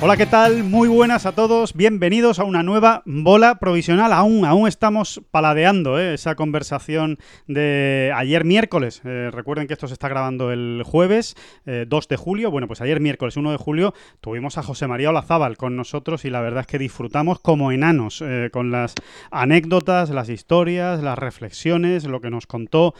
Hola, ¿qué tal? Muy buenas a todos. Bienvenidos a una nueva bola provisional. Aún, aún estamos paladeando ¿eh? esa conversación de ayer miércoles. Eh, recuerden que esto se está grabando el jueves eh, 2 de julio. Bueno, pues ayer miércoles 1 de julio tuvimos a José María Olazábal con nosotros y la verdad es que disfrutamos como enanos eh, con las anécdotas, las historias, las reflexiones, lo que nos contó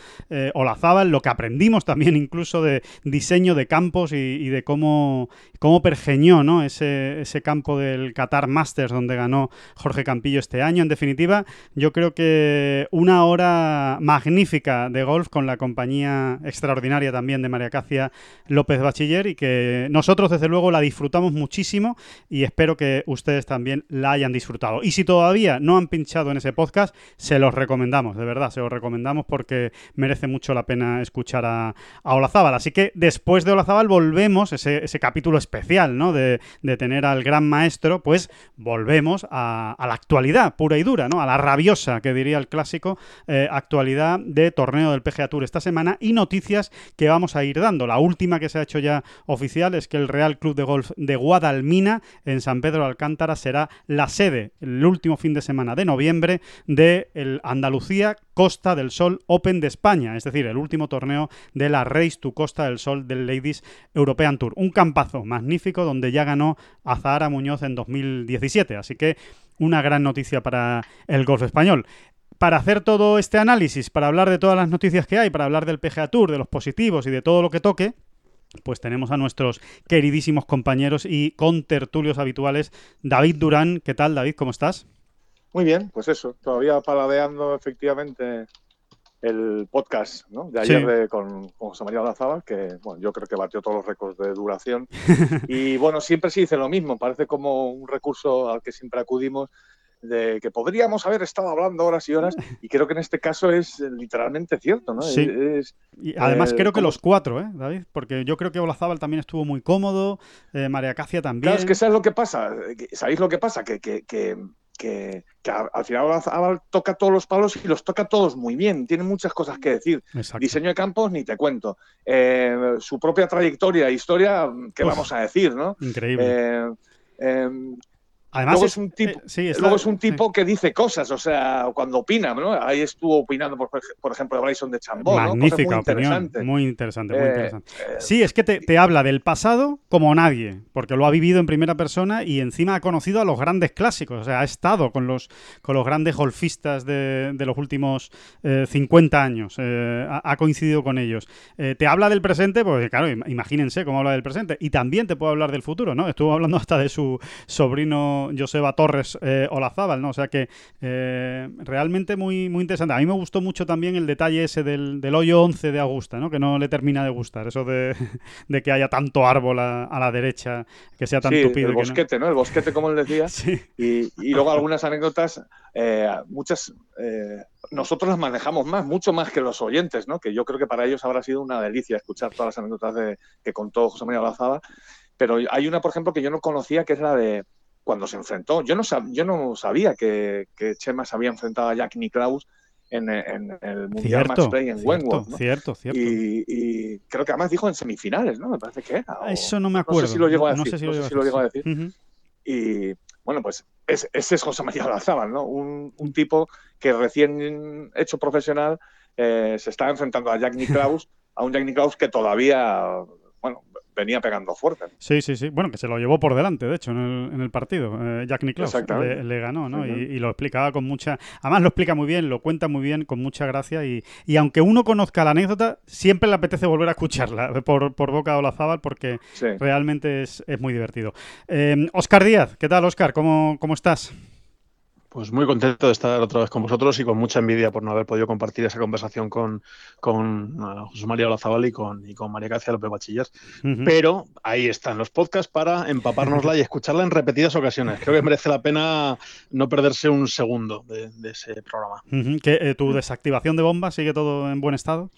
Olazábal, lo que aprendimos también incluso de diseño de campos y, y de cómo, cómo pergeñó ¿no? ese, ese campo del Qatar Masters donde ganó Jorge Campillo este año. En definitiva, yo creo que una hora magnífica de golf con la compañía extraordinaria también de María Cacia López Bachiller y que nosotros desde luego la disfrutamos muchísimo y espero que ustedes también la hayan disfrutado. Y si todavía no han pinchado en ese podcast, se los recomendamos, de verdad, se los recomendamos porque merece mucho la pena escuchar a, a Olazábal. Así que después de Olazábal volvemos, ese, ese capítulo especial, ¿no? De, de tener al gran maestro, pues volvemos a, la actualidad pura y dura, ¿no? A la rabiosa, que diría el clásico, eh, actualidad de torneo del PGA Tour esta semana y noticias que vamos a ir dando. La última que se ha hecho ya oficial es que el Real Club de Golf de Guadalmina, en San Pedro de Alcántara, será la sede el último fin de semana de noviembre de el Andalucía Costa del Sol Open de España, es decir, el último torneo de la Race to Costa del Sol del Ladies European Tour. Un campazo magnífico donde ya ganó a Zahara Muñoz en 2017, así que una gran noticia para el golf español para hacer todo este análisis, para hablar de todas las noticias que hay, para hablar del PGA Tour, de los positivos y de todo lo que toque, pues tenemos a nuestros queridísimos compañeros y contertulios habituales. David Durán, ¿qué tal David? ¿Cómo estás? Muy bien, pues eso, todavía paladeando efectivamente el podcast ¿no? de ayer sí. de, con, con, José María Olazábal, que bueno, yo creo que batió todos los récords de duración. y bueno, siempre se dice lo mismo, parece como un recurso al que siempre acudimos de que podríamos haber estado hablando horas y horas y creo que en este caso es literalmente cierto, ¿no? Sí. Es, y además eh, creo que como... los cuatro, ¿eh, David? Porque yo creo que Olazábal también estuvo muy cómodo, eh, María Cacia también. Claro, es que ¿sabes lo que pasa? ¿Sabéis lo que pasa? Que, que, que, que, que al final toca todos los palos y los toca todos muy bien, tiene muchas cosas que decir. Exacto. Diseño de campos, ni te cuento. Eh, su propia trayectoria, historia, ¿qué Uf, vamos a decir, no? Increíble. Eh, Además, luego es, un tipo, eh, sí, está, luego es un tipo sí. que dice cosas, o sea, cuando opina, ¿no? Ahí estuvo opinando, por, por ejemplo, de Bryson de Chambó. Magnífica ¿no? opinión, interesante. muy interesante, muy eh, interesante. Eh, sí, es que te, te, habla del pasado como nadie, porque lo ha vivido en primera persona y encima ha conocido a los grandes clásicos, o sea, ha estado con los, con los grandes golfistas de, de los últimos eh, 50 años, ha, ha, coincidido con ellos. Te habla del presente, porque claro, imagínense cómo habla del presente, y también te puede hablar del futuro, ¿no? Estuvo hablando hasta de su sobrino Joseba Torres eh, Olazábal, ¿no? O sea que eh, realmente muy, muy interesante. A mí me gustó mucho también el detalle ese del, del hoyo 11 de Augusta, ¿no? Que no le termina de gustar, eso de, de que haya tanto árbol a, a, la derecha, que sea tan sí, tupido. el bosquete, no. ¿no? El bosquete, como él decía. sí. y, y, luego algunas anécdotas, eh, muchas... Nosotros las manejamos más, mucho más que los oyentes, ¿no? Que yo creo que para ellos habrá sido una delicia escuchar todas las anécdotas de, que contó José María Olazábal. Pero hay una, por ejemplo, que yo no conocía, que es la de cuando se enfrentó. Yo no, sab yo no sabía que, que, Chema se había enfrentado a Jack Nicklaus en, en, el Mundial cierto, Match Play en cierto, Wentworth. ¿no? Cierto, cierto. Y, y, creo que además dijo en semifinales, ¿no? Me parece que era. O, Eso no me acuerdo. No sé si lo llegó a decir. No sé si lo, no sé si lo llegó a decir. Uh -huh. Y bueno, pues ese, ese es José María Olazábal, ¿no? Un, un, tipo que recién hecho profesional eh, se está enfrentando a Jack Nicklaus, a un Jack Nicklaus que todavía, venía pegando fuerte. Sí, sí, sí. Bueno, que se lo llevó por delante, de hecho, en el, en el partido. Eh, Jack Nicklaus le, le, ganó, ¿no? Y, y, lo explicaba con mucha... Además lo explica muy bien, lo cuenta muy bien, con mucha gracia. Y, y aunque uno conozca la anécdota, siempre le apetece volver a escucharla por, por boca de Olazábal porque sí. realmente es, es, muy divertido. Eh, Oscar Díaz, ¿qué tal, Oscar? ¿Cómo, cómo estás? Pues muy contento de estar otra vez con vosotros y con mucha envidia por no haber podido compartir esa conversación con, con José María Olazabal y con, y con María García López Bachiller. Pero ahí están los podcasts para empapárnosla y escucharla en repetidas ocasiones. Creo que merece la pena no perderse un segundo de, ese programa. Eh, ¿Tu desactivación de bomba sigue todo en buen estado?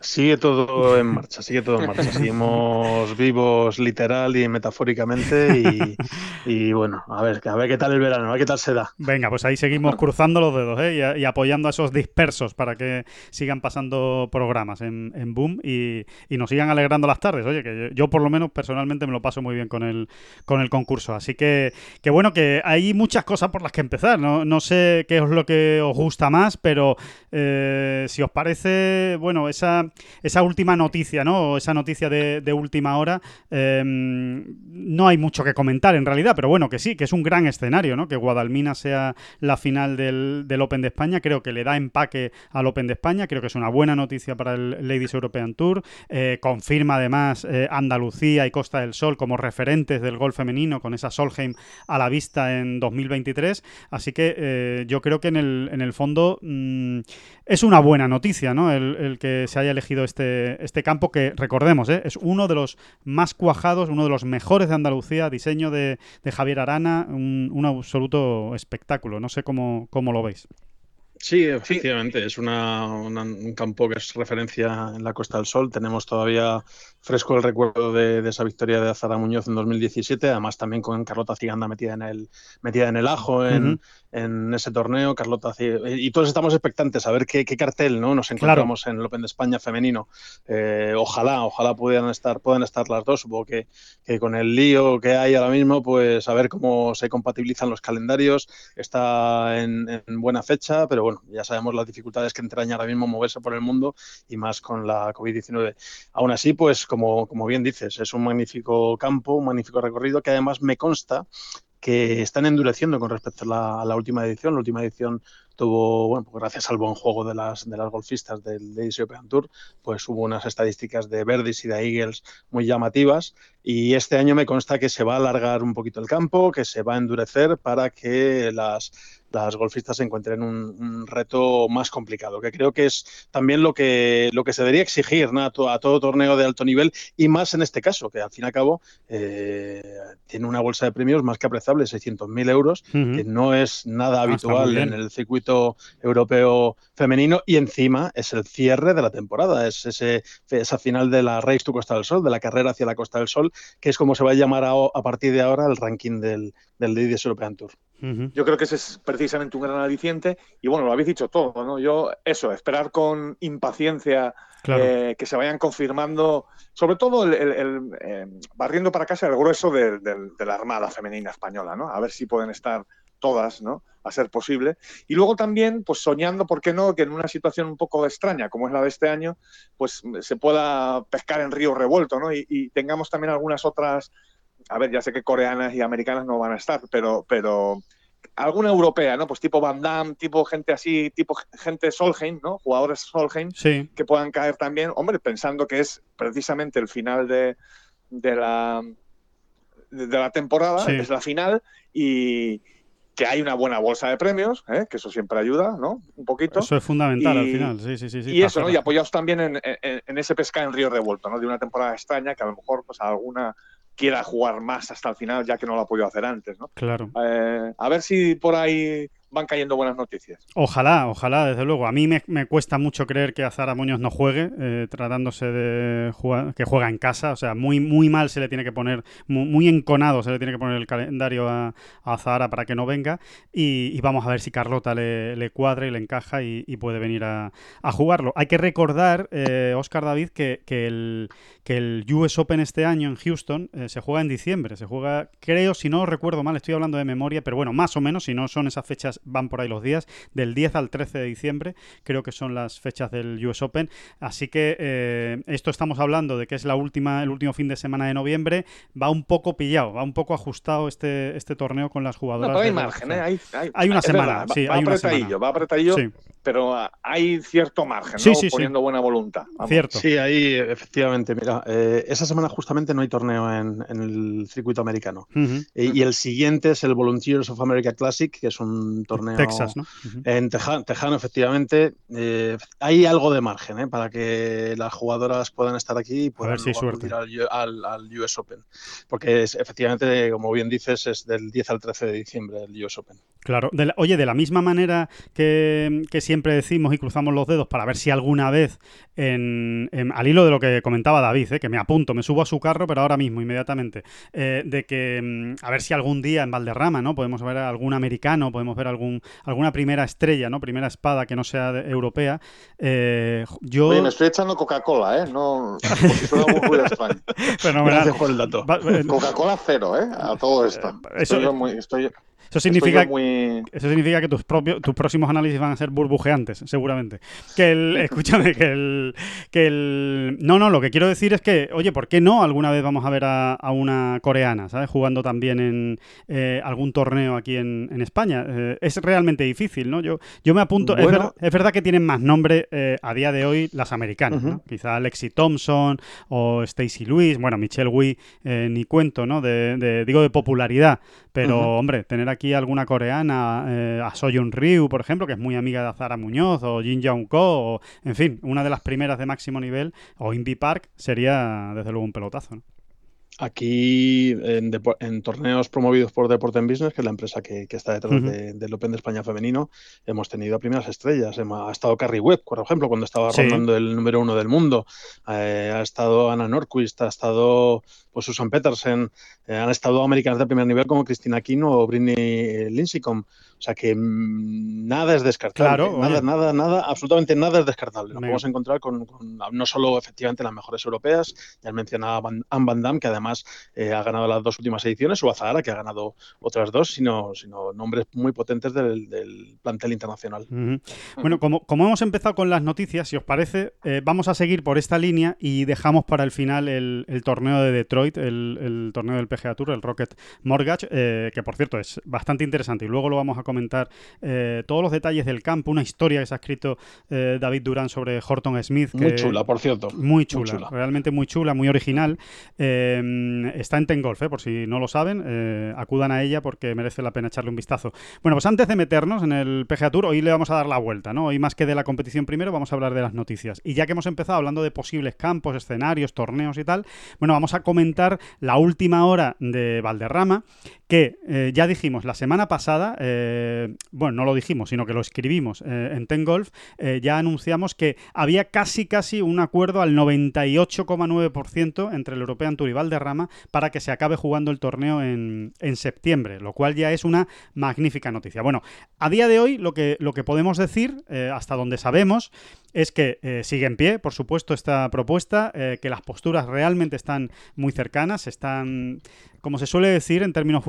Sigue todo en marcha, sigue todo en marcha. Seguimos vivos literal y metafóricamente y, bueno, a ver, a ver qué tal el verano, a ver qué tal se da. Venga, pues ahí seguimos cruzando los dedos ¿eh? y, apoyando a esos dispersos para que sigan pasando programas en, Boom y, nos sigan alegrando las tardes. Oye, que yo, por lo menos personalmente me lo paso muy bien con el, con el concurso. Así que, que bueno, que hay muchas cosas por las que empezar. No, no sé qué es lo que os gusta más, pero eh, si os parece, bueno, esa esa, última noticia, ¿no? esa noticia de, última hora, em, no hay mucho que comentar en realidad, pero bueno, que sí, que es un gran escenario, ¿no? Que Guadalmina sea la final del, Open de España, creo que le da empaque al Open de España, creo que es una buena noticia para el Ladies European Tour, eh, confirma además eh, Andalucía y Costa del Sol como referentes del golf femenino con esa Solheim a la vista en 2023, así que eh, yo creo que en el, en el fondo mm, es una buena noticia, ¿no? El, que se haya elegido este, este campo que, recordemos, ¿eh? es uno de los más cuajados, uno de los mejores de Andalucía, diseño de, Javier Arana, un, absoluto espectáculo. No sé cómo, cómo lo veis. Sí, efectivamente, es un campo que es referencia en la Costa del Sol. Tenemos todavía fresco el recuerdo de, esa victoria de Azara Muñoz en 2017, además también con Carlota Ciganda metida en el, metida en el ajo en, ese torneo. Carlota y todos estamos expectantes a ver qué, cartel ¿no? nos encontramos en el Open de España femenino. Eh, ojalá, ojalá pudieran estar, puedan estar las dos. Supongo que, con el lío que hay ahora mismo, pues a ver cómo se compatibilizan los calendarios. Está en, en buena fecha, pero bueno, ya sabemos las dificultades que entraña ahora mismo moverse por el mundo y más con la COVID-19. Aún así, pues como, bien dices, es un magnífico campo, un magnífico recorrido que además me consta que están endureciendo con respecto a la, última edición. La última edición tuvo, bueno, pues gracias al buen juego de las, de las golfistas del Ladies European Tour, pues hubo unas estadísticas de Verdis y de Eagles muy llamativas. Y este año me consta que se va a alargar un poquito el campo, que se va a endurecer para que las, las golfistas se encuentren un, reto más complicado, que creo que es también lo que, lo que se debería exigir a, todo torneo de alto nivel y más en este caso, que al fin y al cabo eh, tiene una bolsa de premios más que apreciable, 600.000 euros, que no es nada ah, habitual en el circuito europeo femenino y encima es el cierre de la temporada, es ese, esa final de la Race to Costa del Sol, de la carrera hacia la Costa del Sol, que es como se va a llamar a, partir de ahora el ranking del, del Ladies European Tour. Yo creo que ese es precisamente un gran aliciente y bueno, lo habéis dicho todo, ¿no? Yo, eso, esperar con impaciencia eh, que se vayan confirmando, sobre todo el, eh, barriendo para casa el grueso de, la Armada Femenina Española, ¿no? A ver si pueden estar todas, ¿no? A ser posible. Y luego también, pues soñando, ¿por qué no?, que en una situación un poco extraña, como es la de este año, pues se pueda pescar en río revuelto, ¿no? y tengamos también algunas otras a ver, ya sé que coreanas y americanas no van a estar, pero, pero alguna europea, ¿no? Pues tipo Van Damme, tipo gente así, tipo gente Solheim, ¿no? Jugadores Solheim que puedan caer también, hombre, pensando que es precisamente el final de, de la de la temporada, es la final y que hay una buena bolsa de premios, ¿eh? que eso siempre ayuda, ¿no? Un poquito. Eso es fundamental al final, sí, sí, sí. y eso, ¿no? Y apoyados también en, en, en, ese pesca en río revuelto, ¿no? De una temporada extraña que a lo mejor, pues alguna quiera jugar más hasta el final, ya que no lo ha podido hacer antes, ¿no? Claro. Eh, a ver si por ahí van cayendo buenas noticias. Ojalá, ojalá, desde luego. A mí me, cuesta mucho creer que Azara Muñoz no juegue, eh, tratándose de jugar, que juega en casa. O sea, muy, muy mal se le tiene que poner, muy, enconado se le tiene que poner el calendario a, Azara para que no venga. Y, vamos a ver si Carlota le, le cuadra y le encaja y, puede venir a, jugarlo. Hay que recordar, Oscar eh, David, que, el, que el US Open este año en Houston eh, se juega en diciembre. Se juega, creo, si no recuerdo mal, estoy hablando de memoria, pero bueno, más o menos, si no son esas fechas van por ahí los días, del 10 al 13 de diciembre, creo que son las fechas del US Open. Así que eh, esto estamos hablando de que es la última, el último fin de semana de noviembre, va un poco pillado, va un poco ajustado este, este torneo con las jugadoras. No, hay margen, ¿eh? hay, hay, una semana, sí, va, hay apretadillo, va apretadillo, pero hay cierto margen, ¿no? Sí, Poniendo buena voluntad. Cierto. Sí, ahí efectivamente, mira, eh, esa semana justamente no hay torneo en, el circuito americano. y, el siguiente es el Volunteers of America Classic, que es un torneo. Texas, ¿no? En Tejano, efectivamente. Eh, hay algo de margen ¿eh? para que las jugadoras puedan estar aquí y puedan ir al, al, US Open. Porque es, efectivamente, como bien dices, es del 10 al 13 de diciembre el US Open. Claro. oye, de la misma manera que, siempre decimos y cruzamos los dedos para ver si alguna vez, en, al hilo de lo que comentaba David, ¿eh? que me apunto, me subo a su carro, pero ahora mismo, inmediatamente, de que mm, a ver si algún día en Valderrama, ¿no? Podemos ver algún americano, podemos ver algún alguna primera estrella, ¿no? Primera espada que no sea europea. Eh, yo... Oye, me estoy echando Coca-Cola, ¿eh? No, si suena muy extraño. El dato. Coca-Cola cero, ¿eh? A todo esto. Eso, muy, estoy, eso significa, eso significa que tus, propios, tus próximos análisis van a ser burbujeantes, seguramente. Que el, escúchame, que el, que el... No, no, lo que quiero decir es que, oye, ¿por qué no alguna vez vamos a ver a, una coreana, ¿sabes? Jugando también en eh, algún torneo aquí en, España. Eh, es realmente difícil, ¿no? Yo, yo me apunto... es, verdad que tienen más nombre eh, a día de hoy las americanas, ¿no? Quizá Lexi Thompson o Stacy Lewis, bueno, Michelle Wee, ni cuento, ¿no? De, digo, de popularidad. Pero, hombre, tener aquí alguna coreana, eh, a Soyun Ryu, por ejemplo, que es muy amiga de Azara Muñoz, o Jin Young Ko, o, en fin, una de las primeras de máximo nivel, o Invi Park, sería desde luego un pelotazo. ¿no? Aquí en, torneos promovidos por Deporte en Business, que es la empresa que, está detrás del Open de España femenino, hemos tenido primeras estrellas. Ha estado Carrie Webb, por ejemplo, cuando estaba rondando el número uno del mundo. Eh, ha estado Anna Norquist, ha estado pues, Susan Petersen, eh, han estado americanas de primer nivel como Cristina Aquino o Britney Lincecum. O sea que mm, nada es descartable. nada, nada, nada, absolutamente nada es descartable. Nos podemos encontrar con, no solo efectivamente las mejores europeas, ya mencionaba Anne Van Damme, que además eh, ha ganado las dos últimas ediciones, o Azahara, que ha ganado otras dos, sino, sino nombres muy potentes del, plantel internacional. Bueno, como, como, hemos empezado con las noticias, si os parece, eh, vamos a seguir por esta línea y dejamos para el final el, torneo de Detroit, el, torneo del PGA Tour, el Rocket Mortgage, eh, que por cierto es bastante interesante y luego lo vamos a comentar eh, todos los detalles del campo, una historia que se ha escrito eh, David Durán sobre Horton Smith. muy chula, por cierto. Muy chula, realmente muy chula, muy original. Está en Tengolf, por si no lo saben, acudan a ella porque merece la pena echarle un vistazo. Bueno, pues antes de meternos en el PGA Tour, hoy le vamos a dar la vuelta, ¿no? Hoy más que de la competición primero, vamos a hablar de las noticias. Y ya que hemos empezado hablando de posibles campos, escenarios, torneos y tal, bueno, vamos a comentar la última hora de Valderrama, que ya dijimos la semana pasada, eh, bueno, no lo dijimos, sino que lo escribimos eh, en Ten Golf, eh, ya anunciamos que había casi, casi un acuerdo al 98,9% entre el European Tour y Valderrama para que se acabe jugando el torneo en, septiembre, lo cual ya es una magnífica noticia. Bueno, a día de hoy lo que, lo que podemos decir, hasta donde sabemos, es que sigue en pie, por supuesto, esta propuesta, que las posturas realmente están muy cercanas, están como se suele decir en términos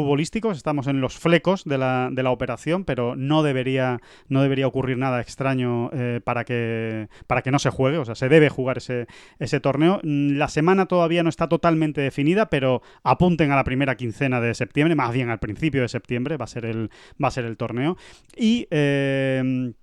estamos en los flecos de la, de la operación, pero no debería, no debería ocurrir nada extraño eh, para, que, para que no se juegue, o sea, se debe jugar ese, ese torneo. Mm, la semana todavía no está totalmente definida, pero apunten a la primera quincena de septiembre, más bien al principio de septiembre va a ser el, va a ser el torneo. Y... Eh,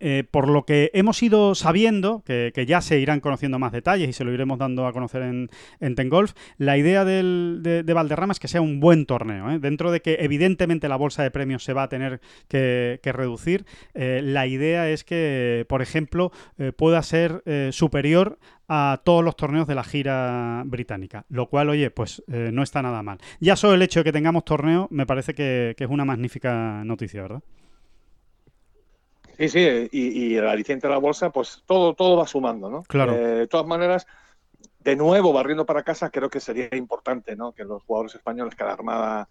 eh, por lo que hemos ido sabiendo, que, ya se irán conociendo más detalles y se lo iremos dando a conocer en, en Tengolf, la idea de, Valderrama es que sea un buen torneo. ¿eh? Dentro de que evidentemente la bolsa de premios se va a tener que, reducir, eh, la idea es que, por ejemplo, pueda ser superior a todos los torneos de la gira británica, lo cual, oye, pues no está nada mal. Ya solo el hecho de que tengamos torneo me parece que es una magnífica noticia, ¿verdad? Sí, sí, y, el aliciente de la bolsa, pues todo, todo va sumando, ¿no? Claro. Eh, de todas maneras, de nuevo, barriendo para casa, creo que sería importante, ¿no? Que los jugadores españoles, que la Armada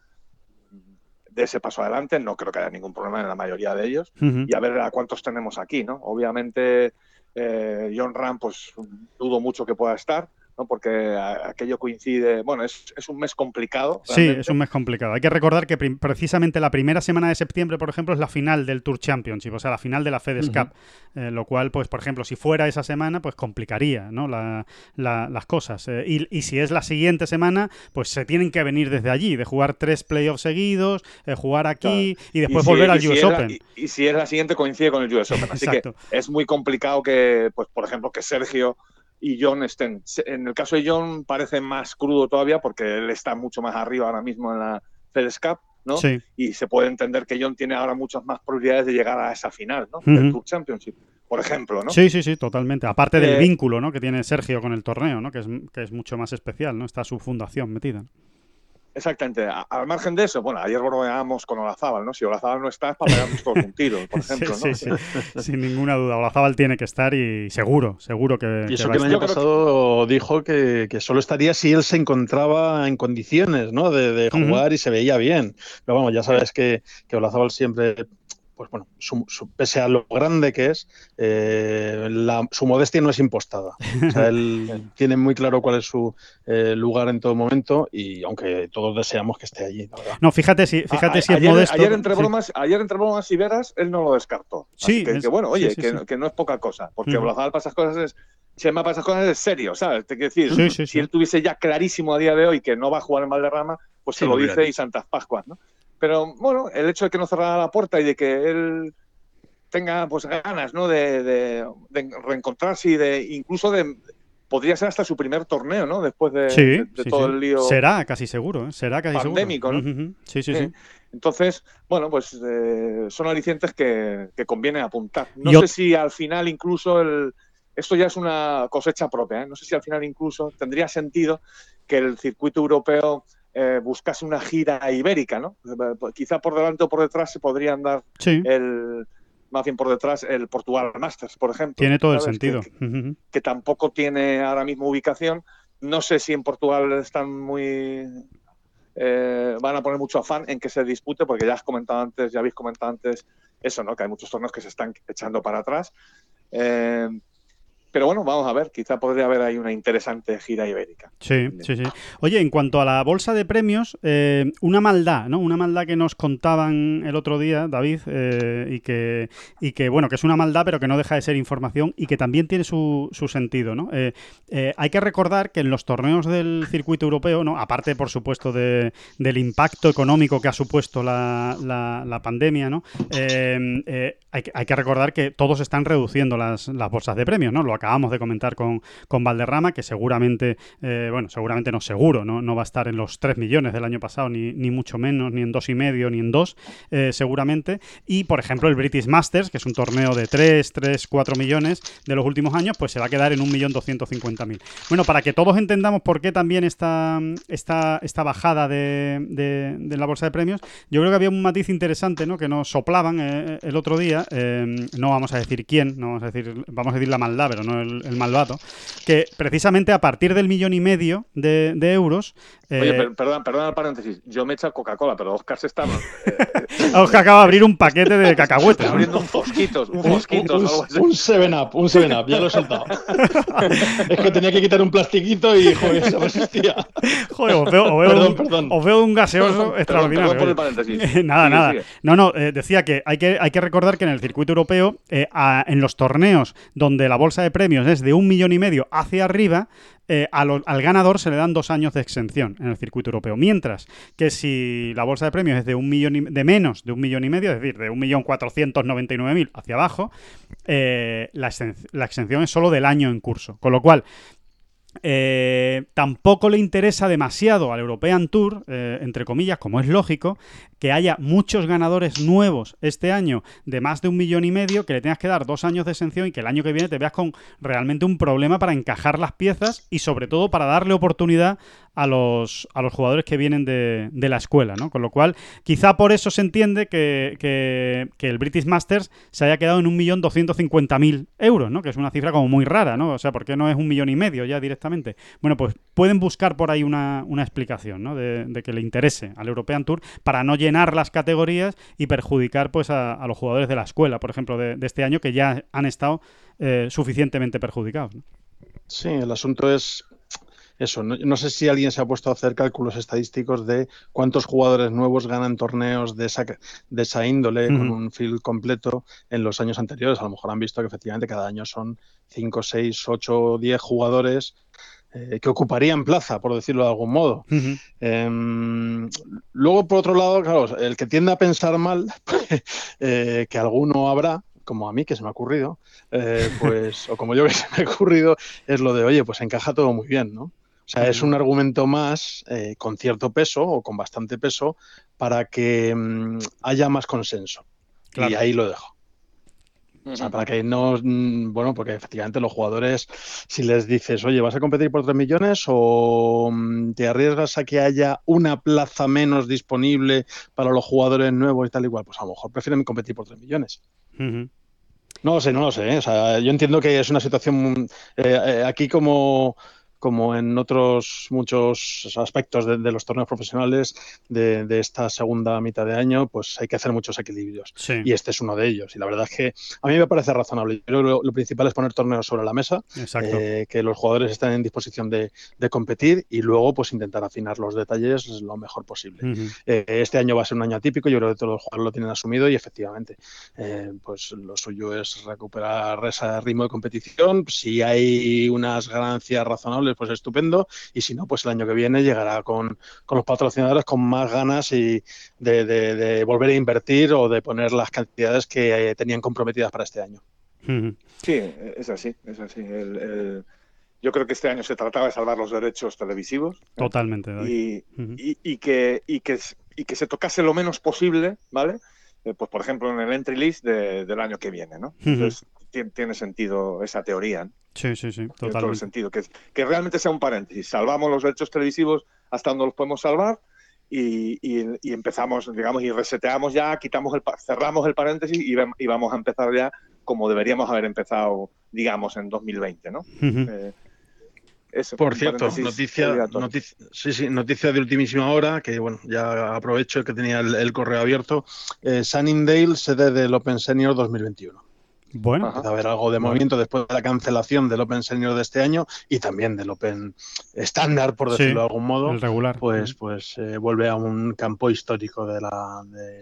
de ese paso adelante, no creo que haya ningún problema en la mayoría de ellos, y a ver a cuántos tenemos aquí, ¿no? Obviamente, eh, John Ram, pues dudo mucho que pueda estar, porque aquello coincide, bueno, es, un mes complicado. Sí, es un mes complicado. Hay que recordar que precisamente la primera semana de septiembre, por ejemplo, es la final del Tour Championship, o sea, la final de la FedEx Cup, eh, lo cual, pues, por ejemplo, si fuera esa semana, pues complicaría ¿no? las cosas. Eh, y, si es la siguiente semana, pues se tienen que venir desde allí, de jugar tres playoffs seguidos, eh, jugar aquí y después volver al US Open. y, si es la siguiente, coincide con el US Open. Así que es muy complicado que, pues, por ejemplo, que Sergio y John estén. En el caso de John parece más crudo todavía porque él está mucho más arriba ahora mismo en la FedEx Cup ¿no? Sí. Y se puede entender que John tiene ahora muchas más probabilidades de llegar a esa final, ¿no? Del Tour Championship, por ejemplo, ¿no? Sí, sí, sí, totalmente. Aparte del Eh, vínculo ¿no? que tiene Sergio con el torneo, ¿no? que, es, que es mucho más especial, ¿no? Está su fundación metida. Exactamente. A- al margen de eso, bueno, ayer bromeábamos con Olazábal, ¿no? Si Olazábal no está es para pegarnos todos un tiro, por ejemplo, ¿no? sí, sí, sin ninguna duda. Olazábal tiene que estar y seguro, seguro que, Y eso que el año que- pasado dijo que, que solo estaría si él se encontraba en condiciones ¿no? de, de jugar y se veía bien. Pero vamos, ya sabes que, que Olazábal siempre, pues bueno, su- su- pese a lo grande que es, eh, la- su modestia no es impostada. O sea, él tiene muy claro cuál es su eh, lugar en todo momento y aunque todos deseamos que esté allí, la verdad. No, fíjate si, fíjate A- si es modesto. Ayer entre, sí. bromas, ayer entre bromas y veras, él no lo descartó. Así Sí, que, es- que bueno, oye, sí, sí, que, sí. no- que no es poca cosa, porque. Olazábal para esas cosas es, para esas cosas es serio, ¿sabes? Te quiero decir, Sí, sí, si sí. él tuviese ya clarísimo a día de hoy que no va a jugar en Valderrama, pues Sí, se lo dice y. Santas Pascuas, ¿no? Pero bueno, el hecho de que no cerrara la puerta y de que él tenga pues ganas, ¿no? De, de- de reencontrarse y de incluso de podría ser hasta su primer torneo, ¿no? Después de, Sí, de- de sí, todo sí. el lío. Será casi seguro, ¿eh? será casi Pandémico, seguro. ¿no? Sí, sí, sí. Entonces, bueno, pues eh, son alicientes que, que conviene apuntar. No Yo- sé si al final incluso el, esto ya es una cosecha propia, ¿eh? no sé si al final incluso tendría sentido que el circuito europeo eh, buscase una gira ibérica, ¿no? Eh, Quizá por delante o por detrás se podrían dar Sí, el, más bien por detrás el Portugal Masters, por ejemplo. tiene todo el sentido. Que tampoco tiene ahora mismo ubicación. No sé si en Portugal están muy. eh, van a poner mucho afán en que se dispute, porque ya has comentado antes, ya habéis comentado antes eso, ¿no? Que hay muchos torneos que se están echando para atrás. Eh, pero bueno, vamos a ver, quizá podría haber ahí una interesante gira ibérica. Sí, sí, sí. Oye, en cuanto a la bolsa de premios, eh, una maldad, ¿no? Una maldad que nos contaban el otro día, David, eh, y, que, y que, bueno, que es una maldad, pero que no deja de ser información y que también tiene su, su sentido, ¿no? Eh, hay que recordar que en los torneos del circuito europeo, ¿no? Aparte, por supuesto, de- del impacto económico que ha supuesto la, la- la pandemia, ¿no? Eh, eh, hay, que, recordar que todos están reduciendo las, las bolsas de premios, ¿no? Lo acabamos de comentar con, con Valderrama, que seguramente, eh, bueno, seguramente no seguro, ¿no? no va a estar en los 3 millones del año pasado, ni, ni mucho menos, ni en dos y medio, ni en dos, eh, seguramente. Y, por ejemplo, el British Masters, que es un torneo de 3, 3, 4 millones de los últimos años, pues se va a quedar en 1.250.000. Bueno, para que todos entendamos por qué también esta, esta, esta bajada de, de- de la bolsa de premios, yo creo que había un matiz interesante, ¿no? Que nos soplaban eh, el otro día, eh, no vamos a decir quién, no vamos a decir, vamos a decir la maldad, pero no el, el malvado, que precisamente a partir del millón y medio de, de euros... eh, Oye, per- perdón, perdón el paréntesis. Yo me echo Coca-Cola, pero Oscar se está eh, Oscar acaba de abrir un paquete de cacahuete. ¿no? abriendo un fosquitos, un Un, fosquitos, algo así. 7-up, un 7-up, ya lo he soltado. es que tenía que quitar un plastiquito y, joder, se resistía. Joder, os veo, os veo Perdón, un, perdón. os veo un gaseoso Perdón, extraordinario. perdón por el oye. paréntesis. nada, Sigue, nada. sigue. No, no, eh, decía que hay, que hay que recordar que en el circuito europeo, eh, en los torneos donde la bolsa de premios es de un millón y medio hacia arriba, eh, al ganador se le dan dos años de exención en el circuito europeo. Mientras que si la bolsa de premios es de un millón y- de menos de un millón y medio, es decir, de un millón cuatrocientos noventa y nueve mil hacia abajo, eh, la, la exención es solo del año en curso. Con lo cual, eh, tampoco le interesa demasiado al European Tour, eh, entre comillas, como es lógico, que haya muchos ganadores nuevos este año de más de un millón y medio, que le tengas que dar dos años de exención y que el año que viene te veas con realmente un problema para encajar las piezas y sobre todo para darle oportunidad a los, a los jugadores que vienen de, de la escuela, ¿no? Con lo cual, quizá por eso se entiende que, que- el British Masters se haya quedado en un millón doscientos cincuenta mil euros, ¿no? Que es una cifra como muy rara, ¿no? O sea, ¿por qué no es un millón y medio ya directamente? Bueno, pues pueden buscar por ahí una, una explicación, ¿no? De, de que le interese al European Tour para no llenar las categorías y perjudicar pues a, a los jugadores de la escuela, por ejemplo, de, este año que ya han estado eh, suficientemente perjudicados. Sí, el asunto es eso. No, no sé si alguien se ha puesto a hacer cálculos estadísticos de cuántos jugadores nuevos ganan torneos de esa, de esa índole con un field completo en los años anteriores. A lo mejor han visto que efectivamente cada año son 5, 6, 8, 10 jugadores eh, que ocuparían plaza, por decirlo de algún modo. Em, luego, por otro lado, claro, el que tiende a pensar mal, eh, que alguno habrá, como a mí que se me ha ocurrido, eh, pues, o como yo que se me ha ocurrido, es lo de, oye, pues encaja todo muy bien, ¿no? O sea, es un argumento más eh, con cierto peso o con bastante peso para que mm, haya más consenso. Y ahí lo dejo. O sea, para que no, mm, bueno, porque efectivamente los jugadores, si les dices, oye, ¿vas a competir por 3 millones o mm, te arriesgas a que haya una plaza menos disponible para los jugadores nuevos y tal igual? Pues a lo mejor prefieren competir por 3 millones. No lo sé, no lo sé. ¿eh? O sea, yo entiendo que es una situación eh, eh, aquí como como en otros muchos aspectos de, los torneos profesionales de, esta segunda mitad de año, pues hay que hacer muchos equilibrios. Y este es uno de ellos. Y la verdad es que a mí me parece razonable. Yo lo, lo principal es poner torneos sobre la mesa, eh, que los jugadores estén en disposición de, competir y luego pues intentar afinar los detalles lo mejor posible. Eh, este año va a ser un año atípico, yo creo que todos los jugadores lo tienen asumido y efectivamente, eh, pues lo suyo es recuperar ese ritmo de competición. Si hay unas ganancias razonables, pues estupendo. Y si no, pues el año que viene llegará con, los patrocinadores con más ganas y de, volver a invertir o de poner las cantidades que eh, tenían comprometidas para este año. Sí, es así, es así. yo creo que este año se trataba de salvar los derechos televisivos. Totalmente. Y, y, que, y, que, y que se tocase lo menos posible, ¿vale? Eh, pues por ejemplo en el entry list del año que viene, ¿no? Entonces tiene, sentido esa teoría. Sí, sí, sí, totalmente. Tiene todo el sentido, que, que realmente sea un paréntesis. Salvamos los derechos televisivos hasta donde los podemos salvar y, y, empezamos, digamos, y reseteamos ya, quitamos el, cerramos el paréntesis y, y, vamos a empezar ya como deberíamos haber empezado, digamos, en 2020, ¿no? Eh, Por cierto, noticia, noticia, sí, sí, noticia de ultimísima hora, que bueno, ya aprovecho que tenía el, correo abierto. Eh, Sunningdale, sede del Open Senior 2021. Bueno, a haber algo de movimiento después de la cancelación del Open Senior de este año y también del Open estándar, por decirlo de algún modo. El regular. Pues, pues eh, vuelve a un campo histórico de la de,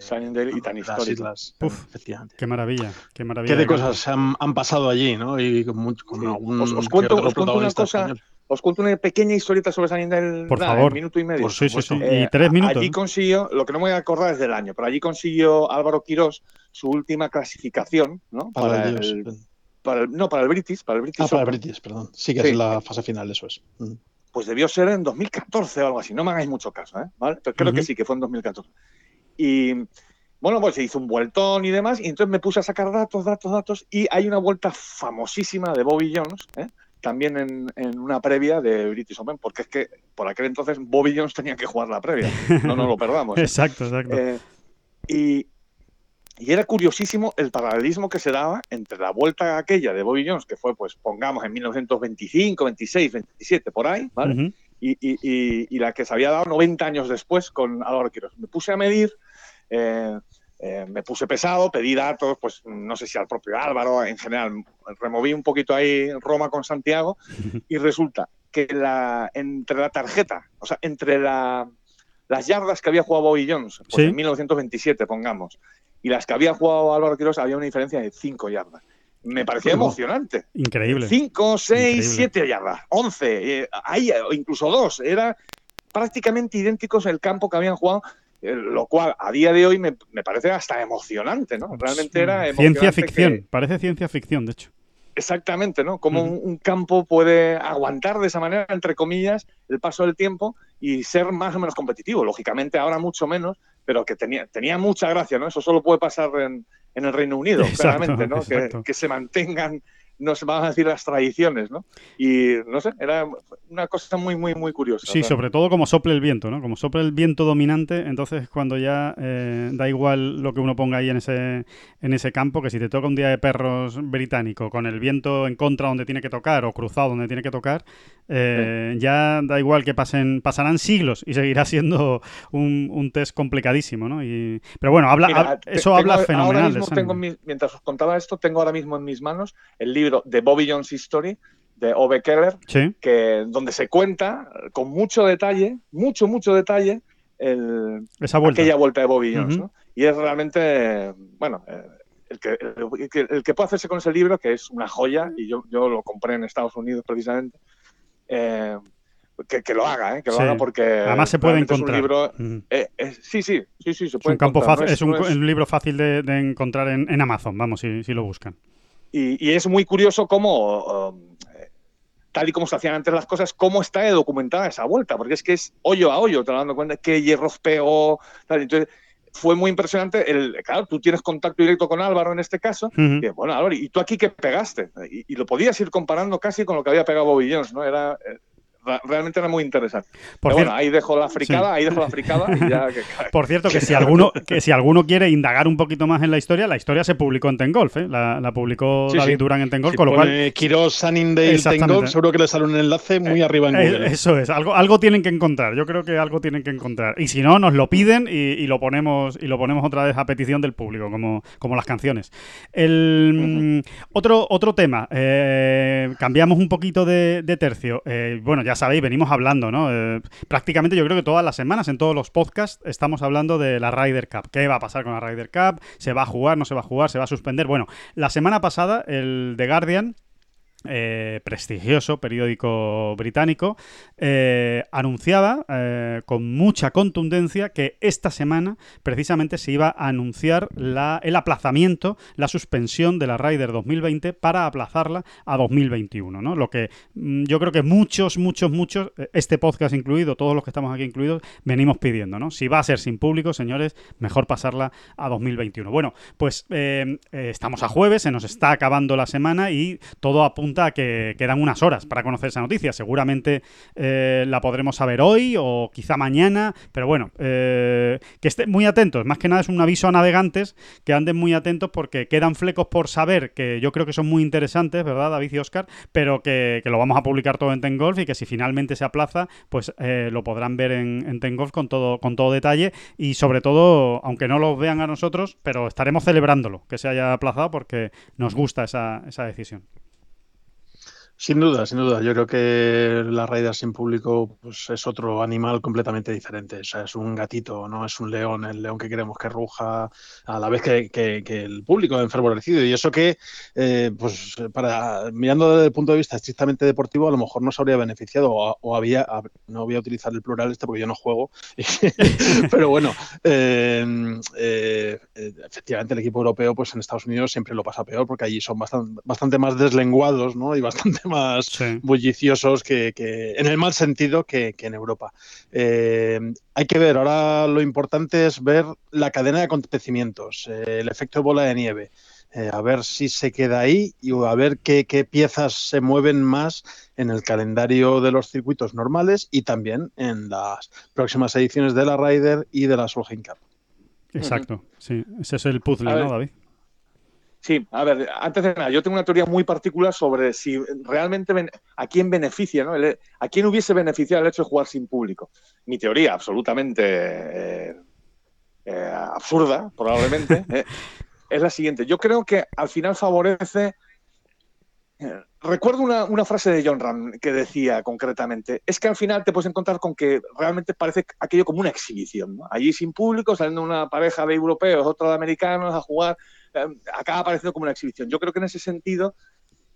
y tan histórico. Islas, efectivamente. Qué maravilla, qué maravilla. Qué de, cosas han, han, pasado allí, ¿no? Y con, mucho, con algún os, cuento, os cuento una cosa. Os cuento una pequeña historieta sobre San del Por favor. minuto y medio. Por sí, sí, sí. y eh, tres minutos. Allí consiguió, lo que no me voy a acordar es del año, pero allí consiguió Álvaro Quirós su última clasificación, ¿no? Para, el, no, para el British. Para el British ah, para el British, perdón. Sí que es la fase final, eso es. Mm. Pues debió ser en 2014 o algo así. No me hagáis mucho caso, ¿eh? ¿Vale? Pero creo que sí, que fue en 2014. Y bueno, pues se hizo un vueltón y demás, y entonces me puse a sacar datos, datos, datos, y hay una vuelta famosísima de Bobby Jones, ¿eh? también en, una previa de British Open, porque es que por aquel entonces Bobby Jones tenía que jugar la previa, no nos lo perdamos. exacto, exacto. Eh, y, y era curiosísimo el paralelismo que se daba entre la vuelta aquella de Bobby Jones, que fue, pues, pongamos, en 1925, 26, 27, por ahí, ¿vale? y, y, la que se había dado 90 años después con Álvaro Quiroz. Me puse a medir, eh, eh, me puse pesado, pedí datos, pues no sé si al propio Álvaro, en general, removí un poquito ahí Roma con Santiago, y resulta que la, entre la tarjeta, o sea, entre la, las yardas que había jugado Bobby Jones, pues en 1927, pongamos, y las que había jugado Álvaro Quiroz había una diferencia de 5 yardas. Me parecía emocionante. Increíble. 5, 6, 7 yardas, 11, eh, ahí, incluso 2. Era prácticamente idénticos el campo que habían jugado eh, lo cual a día de hoy me, parece hasta emocionante, ¿no? Realmente era Ciencia ficción, parece ciencia ficción, de hecho. Exactamente, ¿no? Como un, campo puede aguantar de esa manera, entre comillas, el paso del tiempo y ser más o menos competitivo. Lógicamente ahora mucho menos, pero que tenía, tenía mucha gracia, ¿no? Eso solo puede pasar en, en el Reino Unido, claramente, ¿no? Que, que, se mantengan nos van a decir las tradiciones, ¿no? Y no sé, era una cosa muy, muy, muy curiosa. Sí, sobre todo como sople el viento, ¿no? Como sople el viento dominante, entonces cuando ya eh, da igual lo que uno ponga ahí en ese, en ese campo, que si te toca un día de perros británico con el viento en contra donde tiene que tocar o cruzado donde tiene que tocar, eh, ya da igual que pasen, pasarán siglos y seguirá siendo un, un test complicadísimo, ¿no? Y, pero bueno, habla, eso habla fenomenal. mientras os contaba esto, tengo ahora mismo en mis manos el libro de Bobby Jones History de Ove Keller, que, donde se cuenta con mucho detalle, mucho, mucho detalle, el, aquella vuelta de Bobby Jones. Y es realmente, bueno, eh, el que, el, que, puede hacerse con ese libro, que es una joya, y yo, yo lo compré en Estados Unidos precisamente, eh, que, lo haga, ¿eh? que lo haga porque además se puede encontrar. sí, sí, sí, sí, se puede es un campo fácil, es, un, libro fácil de, encontrar en, en, Amazon, vamos, si, si lo buscan. Y, es muy curioso cómo um, tal y como se hacían antes las cosas, cómo está documentada esa vuelta, porque es que es hoyo a hoyo, te dando cuenta que hierros pegó, tal, entonces fue muy impresionante. El, claro, tú tienes contacto directo con Álvaro en este caso. y, bueno, Álvaro, ¿y tú aquí qué pegaste? Y, y, lo podías ir comparando casi con lo que había pegado Bobby Jones, ¿no? Era, eh, realmente era muy interesante. Por bueno, ahí dejo la fricada, ahí dejo la fricada y ya que Por cierto, que si alguno, que si alguno quiere indagar un poquito más en la historia, la historia se publicó en Tengolf, ¿eh? la, publicó David Durán en Tengolf, con lo cual. Sunningdale Tengolf, seguro que le sale un enlace muy eh, arriba en eh, Google. eso es, algo, algo tienen que encontrar. Yo creo que algo tienen que encontrar. Y si no, nos lo piden y, lo ponemos y lo ponemos otra vez a petición del público, como, como las canciones. El, otro, otro tema, cambiamos un poquito de, de tercio. bueno, ya sabéis, venimos hablando eh, prácticamente yo creo que todas las semanas en todos los podcasts estamos hablando de la Ryder Cup. ¿Qué va a pasar con la Ryder Cup? ¿Se va a jugar? ¿No se va a jugar? ¿Se va a suspender? Bueno, la semana pasada el The Guardian eh, prestigioso periódico británico, eh, anunciaba eh, con mucha contundencia que esta semana precisamente se iba a anunciar la, el aplazamiento, la suspensión de la Ryder 2020 para aplazarla a 2021. ¿no? Lo que mm, yo creo que muchos, muchos, muchos, este podcast incluido, todos los que estamos aquí incluidos, venimos pidiendo. ¿no? Si va a ser sin público, señores, mejor pasarla a 2021. Bueno, pues estamos a jueves, se nos está acabando la semana y todo apunta que quedan unas horas para conocer esa noticia. Seguramente eh, la podremos saber hoy o quizá mañana, pero bueno, eh, que estén muy atentos. Más que nada es un aviso a navegantes que anden muy atentos porque quedan flecos por saber que yo creo que son muy interesantes, ¿verdad, David y Oscar? Pero que, lo vamos a publicar todo en Tengolf y que si finalmente se aplaza, pues eh, lo podrán ver en, en Tengolf con todo, con todo detalle y sobre todo, aunque no lo vean a nosotros, pero estaremos celebrándolo, que se haya aplazado porque nos gusta esa, esa decisión. Sin duda, sin duda. Yo creo que la Raiders sin público pues, es otro animal completamente diferente. O sea, es un gatito, no es un león, el león que queremos que ruja a la vez que, el público enfervorecido. Y eso que, eh, pues, para mirando desde el punto de vista estrictamente deportivo, a lo mejor nos habría beneficiado o, había, no voy a utilizar el plural este porque yo no juego. Pero bueno, eh, eh, efectivamente el equipo europeo, pues en Estados Unidos siempre lo pasa peor porque allí son bastante, bastante más deslenguados, ¿no? Y bastante más bulliciosos que, en el mal sentido que, en Europa. Eh, hay que ver, ahora lo importante es ver la cadena de acontecimientos, eh, el efecto bola de nieve. Eh, a ver si se queda ahí y a ver qué, piezas se mueven más en el calendario de los circuitos normales y también en las próximas ediciones de la Ryder y de la Solheim Cup. Exacto, sí, ese es el puzzle, ¿no, David? Sí, a ver, antes de nada, yo tengo una teoría muy particular sobre si realmente a quién beneficia, ¿no? a quién hubiese beneficiado el hecho de jugar sin público. Mi teoría, absolutamente eh, eh, absurda, probablemente, eh, es la siguiente. Yo creo que al final favorece. Recuerdo una, frase de John Ram que decía concretamente: es que al final te puedes encontrar con que realmente parece aquello como una exhibición. Allí sin público, saliendo una pareja de europeos, otra de americanos a jugar Em, acaba apareciendo como una exhibición. Yo creo que en ese sentido,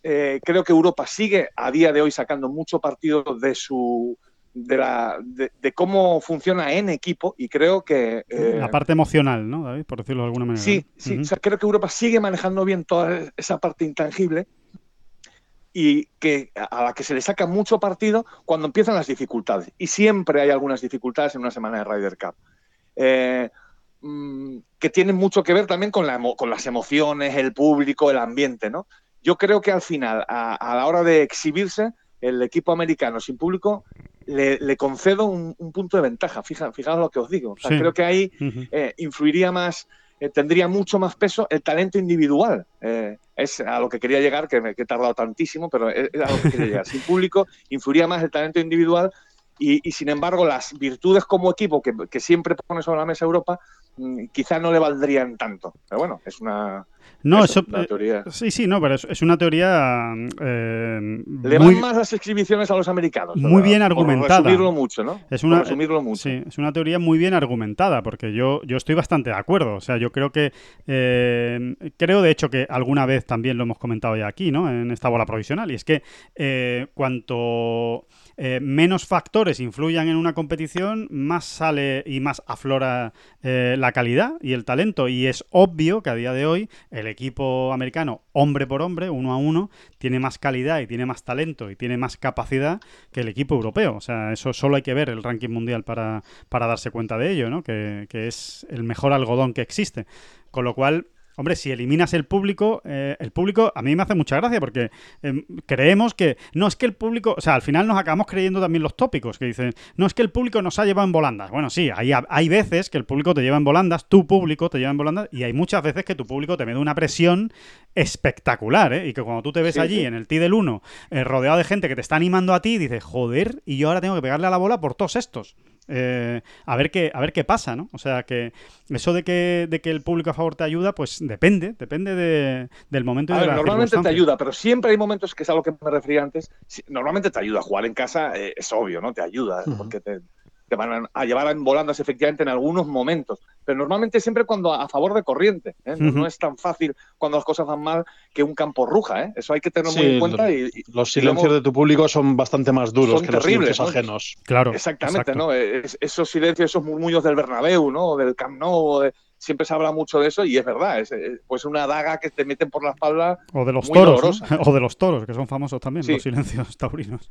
eh, creo que Europa sigue a día de hoy sacando mucho partido de su de, la, de, cómo funciona en equipo y creo que... Eh, la parte emocional, ¿no, David? Por decirlo de alguna manera. Sí, sí. creo que Europa sigue manejando bien toda esa parte intangible y que a la que se le saca mucho partido cuando empiezan las dificultades. Y siempre hay algunas dificultades en una semana de Ryder Cup. Eh, Mm, que tienen mucho que ver también con, con, las emociones, el público, el ambiente, ¿no? Yo creo que al final, a, la hora de exhibirse, el equipo americano sin público le, concedo un, punto de ventaja. Fija, fijaos lo que os digo. Creo que ahí eh, influiría más, eh, tendría mucho más peso el talento individual. Eh, es a lo que quería llegar, que, me, he tardado tantísimo, pero es, a lo que quería llegar. Sin público influiría más el talento individual y, sin embargo las virtudes como equipo que, que siempre pone sobre la mesa Europa Mm, quizá no le valdrían tanto. Pero bueno, es una, no, eso, eh, teoría. sí, sí, no, pero es, una teoría. Eh, Le van más las exhibiciones a los americanos. Muy bien argumentada. resumirlo mucho, ¿no? Es una, resumirlo mucho. Sí, es una teoría muy bien argumentada, porque yo, yo estoy bastante de acuerdo. O sea, yo creo que. Eh, creo, de hecho, que alguna vez también lo hemos comentado ya aquí, ¿no? En esta bola provisional. Y es que cuanto. menos factores influyan en una competición, más sale y más aflora la calidad y el talento. Y es obvio que a día de hoy el equipo americano, hombre por hombre, uno a uno, tiene más calidad y tiene más talento y tiene más capacidad que el equipo europeo. O sea, eso solo hay que ver el ranking mundial para, para darse cuenta de ello, ¿no? Que, que es el mejor algodón que existe. Con lo cual, Hombre, si eliminas el público, eh, el público a mí me hace mucha gracia porque eh, creemos que no es que el público, o sea, al final nos acabamos creyendo también los tópicos que dicen, no es que el público nos ha llevado en volandas. Bueno, sí, hay, hay veces que el público te lleva en volandas, tu público te lleva en volandas y hay muchas veces que tu público te mete una presión espectacular, ¿eh? Y que cuando tú te ves Sí, allí sí. en el T del 1, eh, rodeado de gente que te está animando a ti, dices, joder, y yo ahora tengo que pegarle a la bola por todos estos. Eh, a ver qué a ver qué pasa, ¿no? O sea que eso de que, de que el público a favor te ayuda, pues depende, depende de- del momento y A de ver, la normalmente te ayuda, pero siempre hay momentos que es a lo que me refería antes. sí, Normalmente te ayuda a jugar en casa, eh, es obvio, ¿no? Te ayuda, porque te, te van a- a llevar en volandas efectivamente en algunos momentos. Pero normalmente siempre cuando a, a favor de corriente. ¿eh? No, es tan fácil cuando las cosas van mal que un campo ruja, ¿eh? Eso hay que tenerlo Sí, muy en cuenta. Y, y- Los y silencios luego- de tu público son bastante más duros Son que los silencios ¿no? ajenos. Claro. Exactamente, exacto. ¿no? Es- esos silencios, esos murmullos del Bernabéu, ¿no? O del Camp Nou, o de- siempre se habla mucho de eso y es verdad, es, es, pues una daga que te meten por la espalda O de los muy toros, o de los toros, que son famosos también, Sí. los silencios taurinos.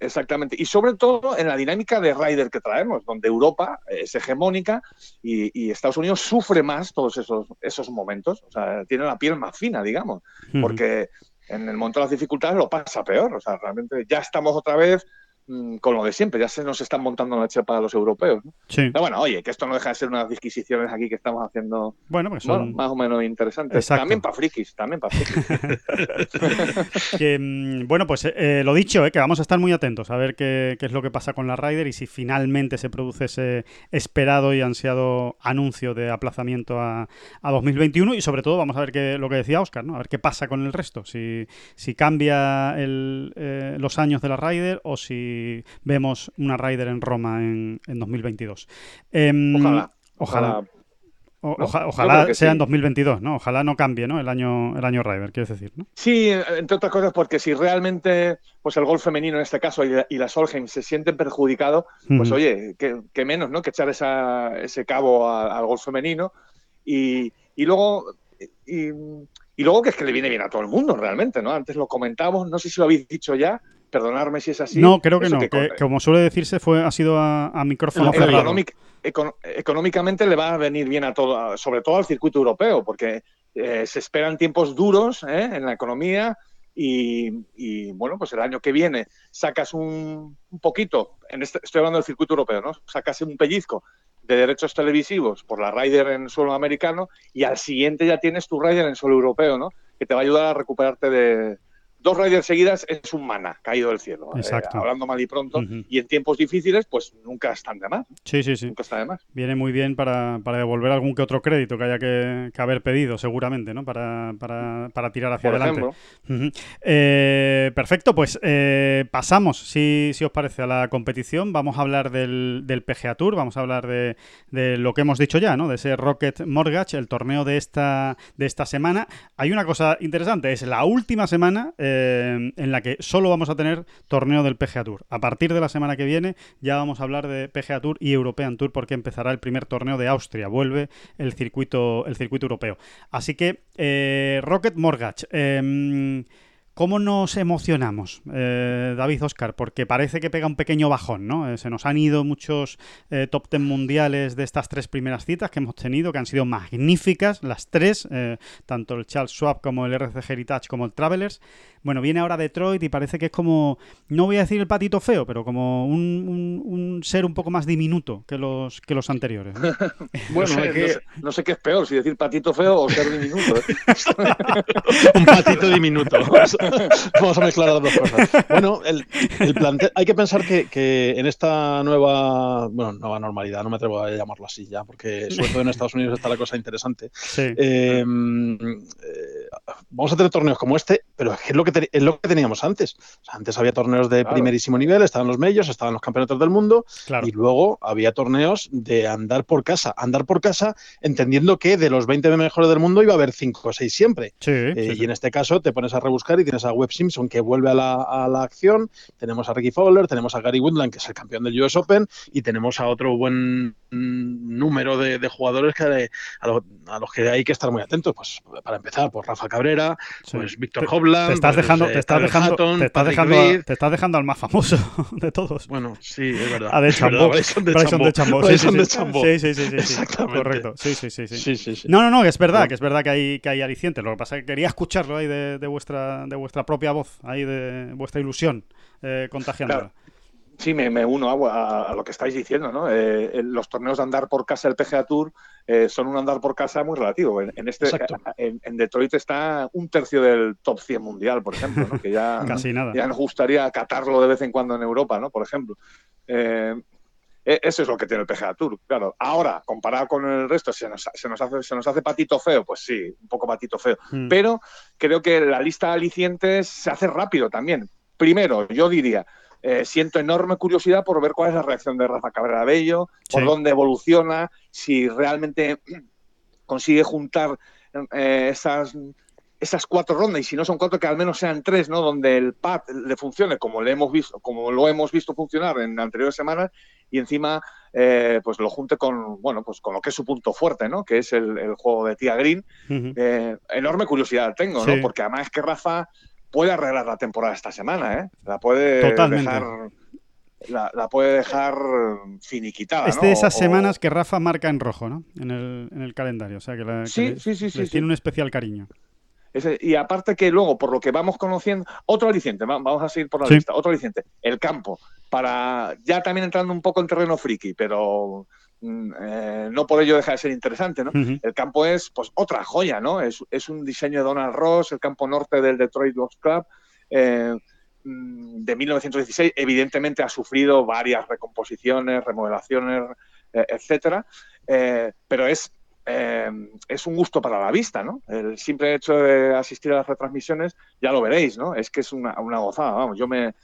Exactamente. Y sobre todo en la dinámica de Ryder que traemos, donde Europa es hegemónica y, y Estados Unidos sufre más todos esos, esos momentos. O sea, tiene la piel más fina, digamos, porque en el momento de las dificultades lo pasa peor. O sea, realmente ya estamos otra vez con lo de siempre, ya se nos están montando la chepa a los europeos. ¿no? Sí. Pero bueno, oye, que esto no deja de ser unas disquisiciones aquí que estamos haciendo, Bueno, pues bueno, son más o menos interesantes. Exacto. También para frikis, también para frikis. que, mm, bueno, pues eh, lo dicho, eh, que vamos a estar muy atentos a ver qué, qué es lo que pasa con la Ryder y si finalmente se produce ese esperado y ansiado anuncio de aplazamiento a, a 2021 y sobre todo vamos a ver qué, lo que decía Oscar, ¿no? A ver qué pasa con el resto, si, si cambia el, eh, los años de la Ryder o si vemos una Ryder en Roma en, en 2022. Em, Ojalá. Ojalá. Ojalá. O- ¿no? oja- Yo ojalá creo que sea sí. en 2022, ¿no? Ojalá no cambie, ¿no? El año, el año Ryder, quieres decir, ¿no? Sí, entre otras cosas, porque si realmente pues el golf femenino en este caso y la, y la Solheim se sienten perjudicados, pues oye, que, que menos, ¿no? Que echar esa, ese cabo a- al golf femenino. Y, y luego. Y, y luego que es que le viene bien a todo el mundo, realmente, ¿no? Antes lo comentábamos, no sé si lo habéis dicho ya, perdonadme si es así. no, creo que no. Que, como suele decirse, fue, ha sido a, a micrófono cerrado. econ- económicamente le va a venir bien a todo, sobre todo al circuito europeo, porque eh, se esperan tiempos duros ¿eh? en la economía y, y, bueno, pues el año que viene sacas un, un poquito, en este- estoy hablando del circuito europeo, ¿no? Sacas un pellizco de derechos televisivos por la Ryder en suelo americano y al siguiente ya tienes tu Ryder en suelo europeo, ¿no? Que te va a ayudar a recuperarte de... Dos Riders seguidas es un mana caído del cielo, eh, Exacto. hablando mal y pronto. Y en tiempos difíciles, pues nunca están de más. Sí, sí, sí. Nunca está de más. Viene muy bien para, para devolver algún que otro crédito que haya que, que haber pedido, seguramente, ¿no? Para, para, para tirar hacia Por adelante. Eh, perfecto, pues eh, pasamos, si, si os parece, a la competición. Vamos a hablar del, del PGA Tour, vamos a hablar de, de lo que hemos dicho ya, ¿no? De ese Rocket Mortgage, el torneo de esta, de esta semana. Hay una cosa interesante, es la última semana eh, en la que solo vamos a tener torneo del PGA Tour. A partir de la semana que viene ya vamos a hablar de PGA Tour y European Tour porque empezará el primer torneo de Austria, vuelve el circuito, el circuito europeo. Así que eh, Rocket Mortgage. em, ¿Cómo nos emocionamos, eh, David Oscar? Porque parece que pega un pequeño bajón, ¿no? Eh, se nos han ido muchos eh, top ten mundiales de estas tres primeras citas que hemos tenido, que han sido magníficas, las tres, eh, tanto el Charles Schwab como el RCG Heritage como el Travelers. Bueno, viene ahora Detroit y parece que es como, no voy a decir el patito feo, pero como un, un- un ser un poco más diminuto que los, que los anteriores. ¿no? Bueno, no, sé, que- no sé- no sé qué es peor, si decir patito feo o ser diminuto. ¿eh? un patito diminuto. Vamos a- mezclar las dos cosas. Bueno, el, el plante- hay que pensar que, que en esta nueva, bueno, nueva normalidad, no me atrevo a llamarlo así ya, porque sobre todo en Estados Unidos está la cosa interesante. Sí. Eh, eh, vamos a tener torneos como este, pero es lo que, es lo que teníamos antes. antes había torneos de primerísimo nivel, estaban los medios, estaban los campeonatos del mundo, y luego había torneos de andar por casa. Andar por casa entendiendo que de los 20 mejores del mundo iba a haber 5 o 6 siempre. Eh, y en este caso te pones a rebuscar y tienes a Webb Simpson que vuelve a la, a la, acción, tenemos a Ricky Fowler, tenemos a Gary Woodland, que es el campeón del US Open, y tenemos a otro buen número de, jugadores que a, los que hay que estar muy atentos. Pues para empezar, por Rafa Cabrera, pues Víctor Hovland. Te estás pues, dejando, te estás dejando, te estás dejando, te estás dejando al más famoso de todos. Bueno, sí, es verdad. A de Chambó. Bryson de Chambó. Sí, sí, sí, sí, Correcto. Sí, sí, sí, sí. No, no, no, es verdad, que es verdad que hay, que hay alicientes. Lo que pasa es que quería escucharlo ahí de, de vuestra, de vuestra propia voz, ahí de vuestra ilusión eh, contagiándola. Sí, me, uno a, lo que estáis diciendo, ¿no? Eh, los torneos de andar por casa del PGA Tour eh, son un andar por casa muy relativo. En, este, en, Detroit está un tercio del top 100 mundial, por ejemplo, ¿no? que ya, Casi nada. ya nos gustaría catarlo de vez en cuando en Europa, ¿no? Por ejemplo. Eh, eso es lo que tiene el PGA Tour, claro. Ahora, comparado con el resto, ¿se nos, se nos, hace, se nos hace patito feo, pues sí, un poco patito feo. Hmm. Pero creo que la lista de alicientes se hace rápido también. Primero, yo diría, eh, siento enorme curiosidad por ver cuál es la reacción de Rafa Cabrera Bello, por dónde evoluciona, si realmente consigue juntar eh, esas, esas cuatro rondas, y si no son cuatro, que al menos sean tres, ¿no? Donde el pad le funcione como le hemos visto, como lo hemos visto funcionar en anteriores semanas, y encima eh, pues lo junte con bueno pues con lo que es su punto fuerte, ¿no? Que es el, juego de Tía Green. enorme curiosidad tengo, ¿no? Porque además es que Rafa puede arreglar la temporada esta semana, ¿eh? La puede dejar. La, puede dejar finiquitada. Es de esas semanas que Rafa marca en rojo, ¿no? En el, en el calendario. O sea, que, la, sí, sí, sí, tiene un especial cariño. Y aparte que luego, por lo que vamos conociendo, otro aliciente, vamos a seguir por la lista, otro aliciente, el campo, para ya también entrando un poco en terreno friki, pero Mm, eh, no por ello deja de ser interesante, ¿no? El campo es, pues, otra joya, ¿no? Es, un diseño de Donald Ross, el campo norte del Detroit Golf Club, eh, mm, de 1916. Evidentemente ha sufrido varias recomposiciones, remodelaciones, eh, etcétera, pero es es un gusto para la vista, ¿no? El simple hecho de asistir a las retransmisiones, ya lo veréis, ¿no? Es que es una, una gozada, vamos, yo me,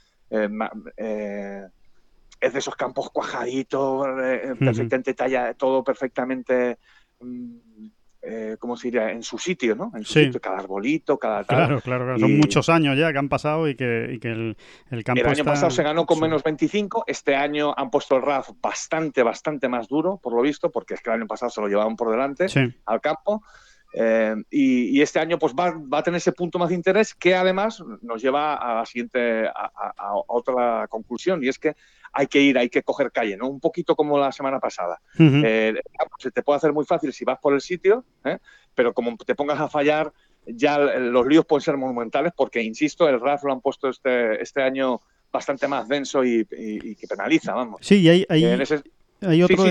es de esos campos cuajaditos, eh, perfectamente talla, todo perfectamente, mm, eh, ¿cómo se diría? En su sitio, ¿no? En su sitio, cada arbolito, cada tal. Claro, claro, Son muchos años ya que han pasado y que, el, el, campo El año pasado se ganó con menos 25, este año han puesto el RAF bastante, bastante más duro, por lo visto, porque es que el año pasado se lo llevaban por delante al campo. Eh, y, este año pues va, va, a tener ese punto más de interés que además nos lleva a la siguiente, a otra conclusión, y es que hay que ir, hay que coger calle, ¿no? Un poquito como la semana pasada. Eh, se te puede hacer muy fácil si vas por el sitio, ¿eh? pero como te pongas a fallar, ya los líos pueden ser monumentales porque, insisto, el RAF lo han puesto este, este año bastante más denso y, que penaliza, vamos. Sí, y hay, hay... otro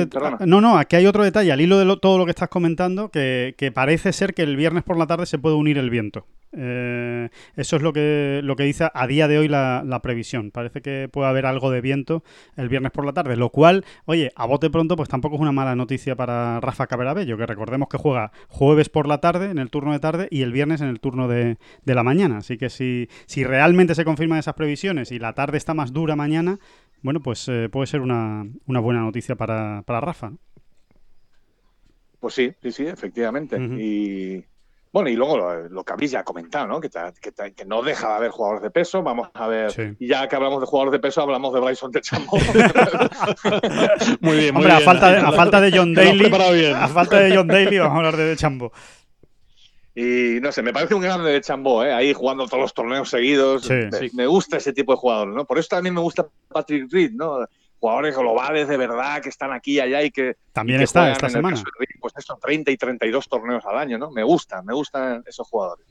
no, no, aquí hay otro detalle, al hilo de todo lo que estás comentando, que, que, parece ser que el viernes por la tarde se puede unir el viento. Eh, eso es lo que, lo que dice a día de hoy la, previsión. Parece que puede haber algo de viento el viernes por la tarde, lo cual, oye, a bote pronto, pues tampoco es una mala noticia para Rafa Caberabello, que recordemos que juega jueves por la tarde, en el turno de tarde, y el viernes en el turno de, la mañana. Así que si, si realmente se confirman esas previsiones y la tarde está más dura mañana, bueno, pues eh, puede ser una, buena noticia para, Rafa. Pues sí, sí, sí, efectivamente. Y bueno, y luego lo, que habéis ya comentado, ¿no? Que, que, no deja de haber jugadores de peso. Vamos a ver, y ya que hablamos de jugadores de peso, hablamos de Bryson de Chambo. muy bien, muy Hombre, A falta, de, a falta de John Daly, a falta de John Daly, vamos a hablar de, de Chambo. Y no sé, me parece un grande de Chambó, ¿eh? ahí jugando todos los torneos seguidos. me, gusta ese tipo de jugador, ¿no? Por eso también me gusta Patrick Reed, ¿no? jugadores globales de verdad que están aquí y allá y que también está esta semana. pues eso, 30 y 32 torneos al año, ¿no? Me gusta, me gustan esos jugadores.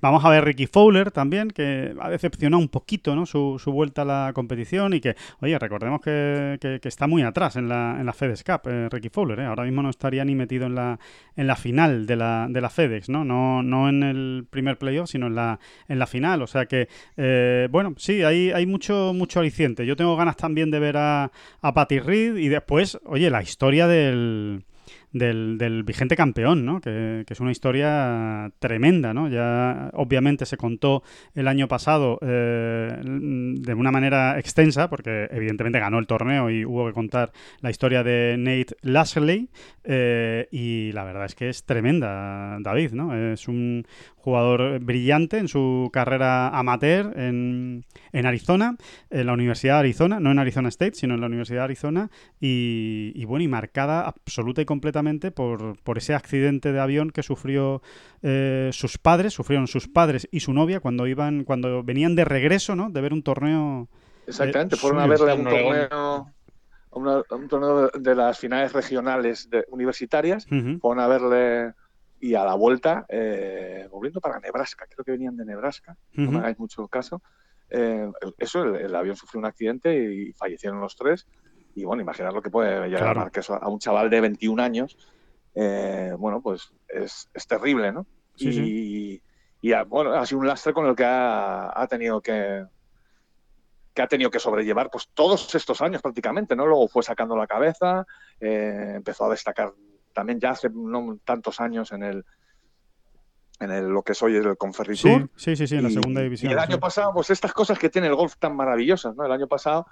Vamos a ver Ricky Fowler también, que ha decepcionado un poquito, ¿no? Su, vuelta a la competición y que, oye, recordemos que, está muy atrás en la, en la FedEx Cup, eh, Ricky Fowler, ¿eh? Ahora mismo no estaría ni metido en la, en la final de la, de la FedEx, ¿no? ¿no? No en el primer playoff, sino en la, en la final. O sea que, eh, bueno, sí, hay, hay mucho, mucho aliciente. Yo tengo ganas también de ver a a, Patty Reed y después, oye, la historia del, del, vigente campeón, ¿no? Que, es una historia tremenda, ¿no? Ya obviamente se contó el año pasado eh, de una manera extensa, porque evidentemente ganó el torneo y hubo que contar la historia de Nate Lashley, eh, y la verdad es que es tremenda, David, ¿no? Es un jugador brillante en su carrera amateur en, en Arizona, en la Universidad de Arizona, no en Arizona State, sino en la Universidad de Arizona, y, bueno, y marcada absoluta y completamente por, por ese accidente de avión que sufrió eh, sus padres, sufrieron sus padres y su novia cuando iban, cuando venían de regreso, ¿no? De ver un torneo. Exactamente, fueron a verle un torneo un torneo de, las finales regionales universitarias, fueron a verle y a la vuelta, eh, volviendo para Nebraska, creo que venían de Nebraska, no me hagáis mucho caso. Eh, eso, el, avión sufrió un accidente y fallecieron los tres. Y bueno, imaginar lo que puede llegar a eso a un chaval de 21 años. Eh, bueno, pues es, terrible, ¿no? y, bueno, ha sido un lastre con el que ha, tenido que, que ha tenido que sobrellevar pues todos estos años prácticamente, ¿no? Luego fue sacando la cabeza, empezó a destacar también ya hace no tantos años en el en el, lo que soy el Conferritur. Sí, sí, sí, en la segunda división. Y el año pasado, pues estas cosas que tiene el golf tan maravillosas, ¿no? El año pasado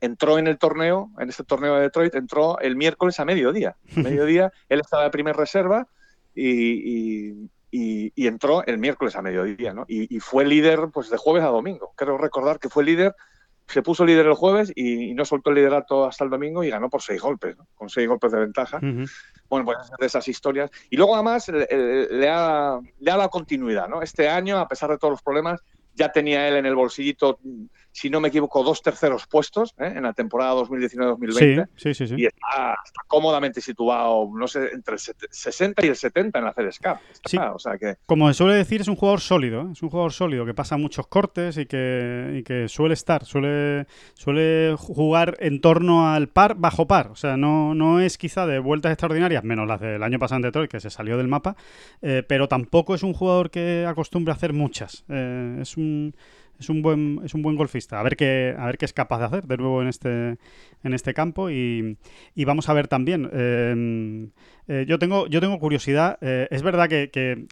entró en el torneo, en este torneo de Detroit, entró el miércoles a mediodía. A mediodía, él estaba de primer reserva y, y, entró el miércoles a mediodía, ¿no? Y, fue líder pues de jueves a domingo. Creo recordar que fue líder se puso líder el jueves y, no soltó el liderato hasta el domingo y ganó por seis golpes, con seis golpes de ventaja. Bueno, pues de esas historias. Y luego además le, ha, le ha dado continuidad, ¿no? Este año, a pesar de todos los problemas, ya tenía él en el bolsillito, si no me equivoco, dos terceros puestos ¿eh? en la temporada 2019-2020. Sí, sí, sí, Y está, cómodamente situado, no sé, entre el 60 y el 70 en la. Sí. O sea que... Como se suele decir, es un jugador sólido. ¿eh? Es un jugador sólido que pasa muchos cortes y que, y que suele estar, suele, suele jugar en torno al par, bajo par. O sea, no, no es quizá de vueltas extraordinarias, menos las del año pasado en Detroit, que se salió del mapa, eh, pero tampoco es un jugador que acostumbre a hacer muchas. es un es un buen es un buen golfista. A ver qué a ver qué es capaz de hacer de nuevo en este en este campo y, vamos a ver también. Em, eh, yo tengo yo tengo curiosidad. Eh, es verdad que,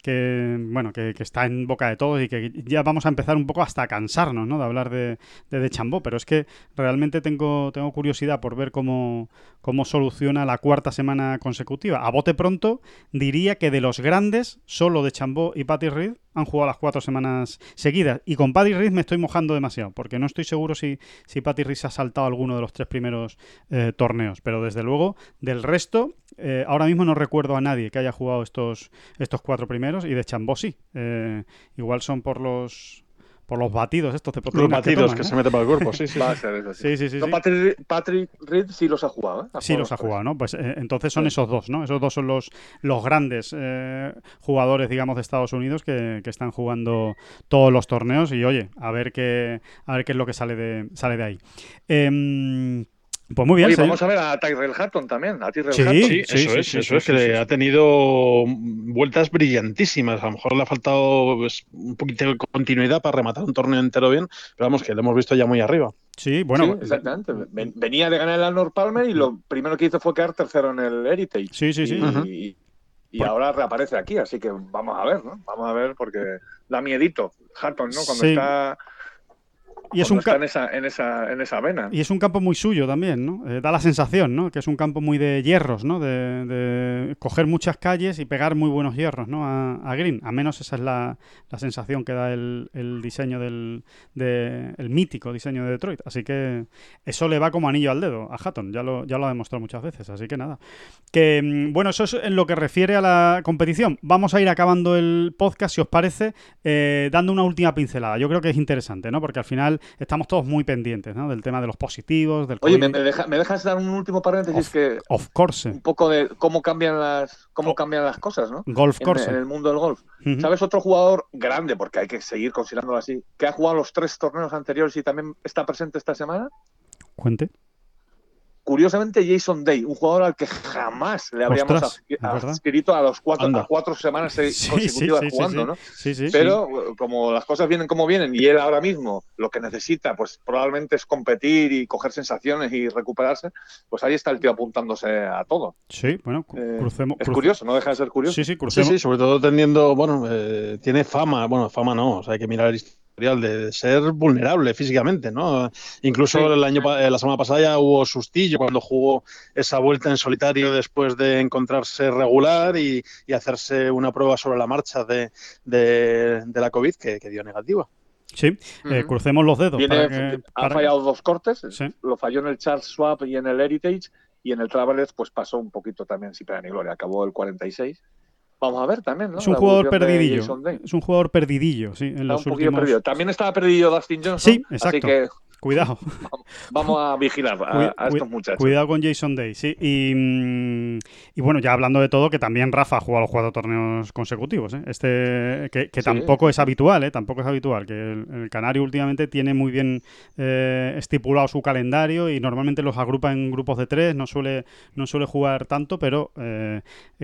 bueno que, está en boca de todos y que ya vamos a empezar un poco hasta a cansarnos, ¿no? De hablar de de, de Chambó, pero es que realmente tengo tengo curiosidad por ver cómo cómo soluciona la cuarta semana consecutiva. A bote pronto diría que de los grandes solo de Chambó y Patty Reed han jugado las cuatro semanas seguidas. Y con Patty Reed me estoy mojando demasiado, porque no estoy seguro si, si Patty Reed se ha saltado alguno de los tres primeros eh, torneos. Pero desde luego, del resto, ahora mismo no recuerdo a nadie que haya jugado estos, estos cuatro primeros, y de Chambó sí. Eh, igual son por los por los batidos estos de proteínas. Los batidos que, se meten para el cuerpo, sí, sí. sí, sí, sí, Patrick, Reed sí los ha jugado, ¿eh? sí los ha jugado, ¿no? Pues eh, entonces son esos dos, ¿no? Esos dos son los, los grandes eh, jugadores, digamos, de Estados Unidos que, que, están jugando todos los torneos y, oye, a ver qué, a ver qué es lo que sale de, sale de ahí. Pues muy bien. Oye, vamos a ver a Tyrell Hatton también. A Tyrell sí, sí, eso es, eso es, que ha tenido vueltas brillantísimas. A lo mejor le ha faltado pues, un poquito de continuidad para rematar un torneo entero bien, pero vamos, que lo hemos visto ya muy arriba. Sí, bueno. exactamente. Venía de ganar el Arnold Palmer y lo primero que hizo fue quedar tercero en el Heritage. Sí, sí, sí. Y, y ahora reaparece aquí, así que vamos a ver, ¿no? Vamos a ver porque da miedito Hatton, ¿no? Cuando está y es un está en esa, en, esa, en esa vena. Y es un campo muy suyo también, ¿no? Eh, da la sensación, ¿no? Que es un campo muy de hierros, ¿no? De, coger muchas calles y pegar muy buenos hierros, ¿no? A, Green. A menos esa es la, sensación que da el, diseño del el mítico diseño de Detroit. Así que eso le va como anillo al dedo a Hatton. Ya lo, ya lo ha demostrado muchas veces. Así que nada. Que, mm, bueno, eso es en lo que refiere a la competición. Vamos a ir acabando el podcast, si os parece, eh, dando una última pincelada. Yo creo que es interesante, ¿no? Porque al final estamos todos muy pendientes ¿no? del tema de los positivos, del Oye, ¿me, dejas dar un último paréntesis? que of course. Un poco de cómo cambian las, cómo cambian las cosas, ¿no? Golf course. En, el mundo del golf. ¿Sabes otro jugador grande, porque hay que seguir considerándolo así, que ha jugado los tres torneos anteriores y también está presente esta semana? Cuente. Curiosamente Jason Day, un jugador al que jamás le habríamos adscrito a los cuatro, a cuatro semanas consecutivas jugando, ¿no? Pero como las cosas vienen como vienen y él ahora mismo lo que necesita, pues probablemente es competir y coger sensaciones y recuperarse, pues ahí está el tío apuntándose a todo. Sí, bueno, eh, crucemos. es curioso, no deja de ser curioso. Sí, sí, crucemos. Sí, sobre todo teniendo, bueno, eh, tiene fama, bueno, fama no, o sea, hay que mirar el de ser vulnerable físicamente, ¿no? Incluso el año eh, la semana pasada ya hubo sustillo cuando jugó esa vuelta en solitario después de encontrarse regular y, hacerse una prueba sobre la marcha de, la COVID que, dio negativa. Sí, eh, crucemos los dedos. Ha fallado dos cortes, lo falló en el Charles Swap y en el Heritage, y en el Travelers pues pasó un poquito también sin pena ni gloria, acabó el 46 Vamos a ver también, ¿no? Es un jugador perdidillo. Es un jugador perdidillo, sí. En los últimos... perdido. También estaba perdido Dustin Johnson. Sí, exacto. Así que Cuidado. Vamos a vigilar a, estos muchachos. Cuidado con Jason Day, sí. Mm, y, bueno, ya hablando de todo, que también Rafa ha jugado cuatro torneos consecutivos. ¿eh? Este, que, tampoco es habitual, ¿eh? Tampoco es habitual. Que el, Canario últimamente tiene muy bien eh, estipulado su calendario y normalmente los agrupa en grupos de tres. No suele, no suele jugar tanto, pero eh,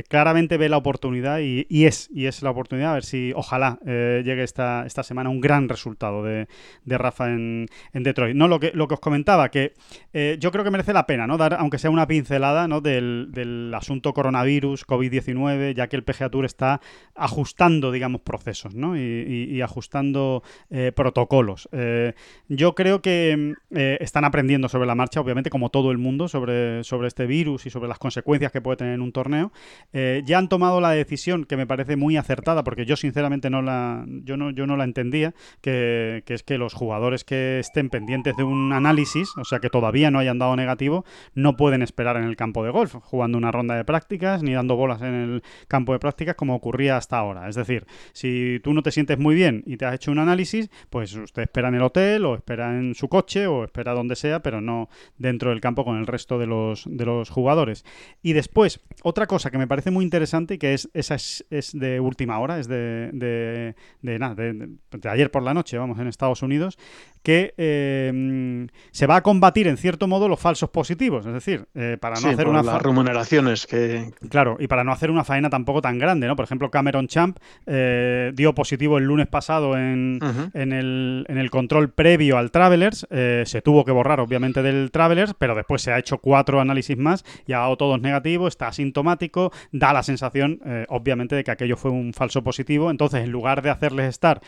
claramente ve la oportunidad y, es, y es la oportunidad. A ver si ojalá llegue esta, esta semana un gran resultado de, de Rafa en, en Detroit. No, lo que, lo que os comentaba, que eh, yo creo que merece la pena, ¿no? Dar, aunque sea una pincelada, ¿no? Del, asunto coronavirus, COVID-19, ya que el PGA Tour está ajustando, digamos, procesos, ¿no? Y, ajustando eh, protocolos. Eh, yo creo que están aprendiendo sobre la marcha, obviamente, como todo el mundo, sobre, sobre este virus y sobre las consecuencias que puede tener en un torneo. ya han tomado la decisión que me parece muy acertada, porque yo sinceramente no la, yo no, yo no la entendía, que, que es que los jugadores que estén pendientes de un análisis, o sea que todavía no hayan dado negativo, no pueden esperar en el campo de golf, jugando una ronda de prácticas ni dando bolas en el campo de prácticas como ocurría hasta ahora. Es decir, si tú no te sientes muy bien y te has hecho un análisis, pues usted espera en el hotel o espera en su coche o espera donde sea, pero no dentro del campo con el resto de los, de los jugadores. Y después, otra cosa que me parece muy interesante y que es, esa es, de última hora, es de, de, de, ayer por la noche, vamos, en Estados Unidos, que eh, se va a combatir en cierto modo los falsos positivos, es decir, eh, para no hacer una las remuneraciones que claro y para no hacer una faena tampoco tan grande, ¿no? Por ejemplo, Cameron Champ eh, dio positivo el lunes pasado en, en, el, en, el, control previo al Travelers, se tuvo que borrar obviamente del Travelers, pero después se ha hecho cuatro análisis más y ha dado todos negativos, está asintomático, da la sensación obviamente de que aquello fue un falso positivo, entonces en lugar de hacerles estar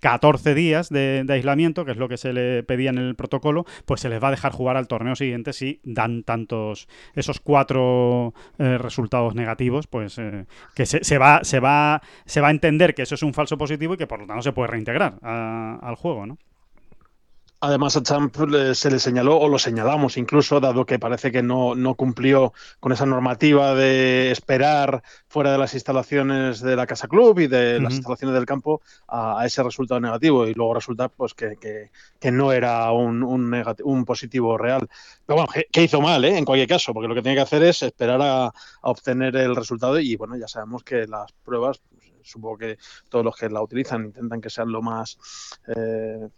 14 días de aislamiento, que es lo que se le pedía en el protocolo, pues se les va a dejar jugar al torneo siguiente si dan tantos, esos cuatro eh, resultados negativos, pues eh, que se, va, se, va, se va a entender que eso es un falso positivo y que por lo tanto se puede reintegrar al juego, ¿no? Además, a Champ se le señaló, o lo señalamos incluso, dado que parece que no, no, cumplió con esa normativa de esperar fuera de las instalaciones de la Casa Club y de las instalaciones del campo a, ese resultado negativo. Y luego resulta pues, que, que, no era un, un, un, positivo real. Pero bueno, que, hizo mal, ¿eh? en cualquier caso, porque lo que tiene que hacer es esperar a, a obtener el resultado. Y bueno, ya sabemos que las pruebas supongo que todos los que la utilizan intentan que sean lo más eh,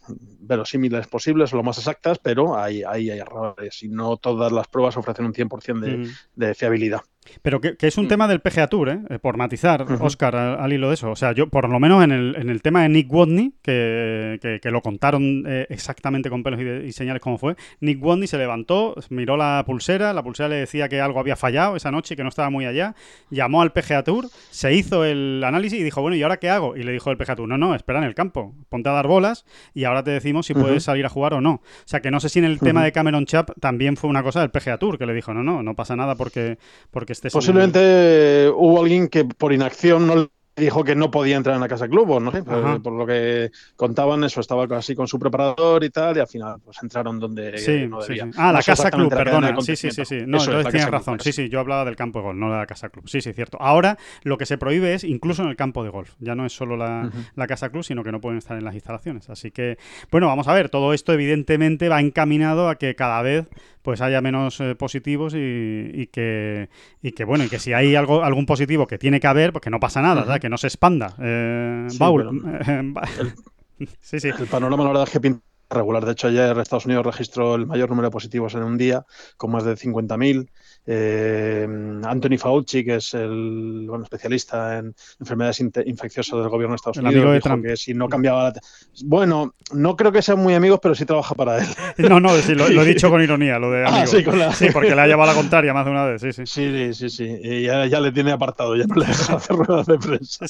verosímiles posibles o lo más exactas, pero hay, hay, hay errores y no todas las pruebas ofrecen un 100% de, de fiabilidad. Pero que, es un mm. tema del PGA Tour, ¿eh? eh por matizar, Oscar, al, hilo de eso. O sea, yo, por lo menos en el, en el tema de Nick Watney, que, que, lo contaron eh, exactamente con pelos y, señales como fue, Nick Watney se levantó, miró la pulsera, la pulsera le decía que algo había fallado esa noche, que no estaba muy allá, llamó al PGA Tour, se hizo el análisis y dijo, bueno, ¿y ahora qué hago? Y le dijo el PGA Tour, no, no, espera en el campo, ponte a dar bolas y ahora te decimos si puedes salir a jugar o no. O sea, que no sé si en el tema de Cameron Chap también fue una cosa del PGA Tour, que le dijo, no, no, no pasa nada porque, porque Posiblemente hubo alguien que por inacción no dijo que no podía entrar en la casa club, o no sé, por, lo que contaban, eso estaba así con su preparador y tal, y al final pues entraron donde no debían. Ah, la casa club, perdona. Sí, sí, sí, sí. No, entonces tienes razón. Sí, sí, yo hablaba del campo de golf, no de la casa club. Sí, sí, cierto. Ahora lo que se prohíbe es incluso en el campo de golf. Ya no es solo la, la casa club, sino que no pueden estar en las instalaciones. Así que, bueno, vamos a ver, todo esto evidentemente va encaminado a que cada vez pues haya menos eh, positivos y, que, y que, bueno, y que si hay algo algún positivo que tiene que haber, pues que no pasa nada, que no se expanda. Eh, sí, sí, sí. El panorama, la verdad, es que pinta regular. De hecho, ayer Estados Unidos registró el mayor número de positivos en un día, con más de 50.000. Eh, Anthony Fauci, que es el bueno, especialista en enfermedades infecciosas del gobierno de Estados Unidos, dijo que si no cambiaba la... Bueno, no creo que sean muy amigos, pero sí trabaja para él. No, no, lo, he dicho con ironía, lo de ah, sí, porque le ha llevado la contraria más de una vez, sí, sí. Sí, sí, sí, Y ya, le tiene apartado, ya no le deja hacer ruedas de prensa.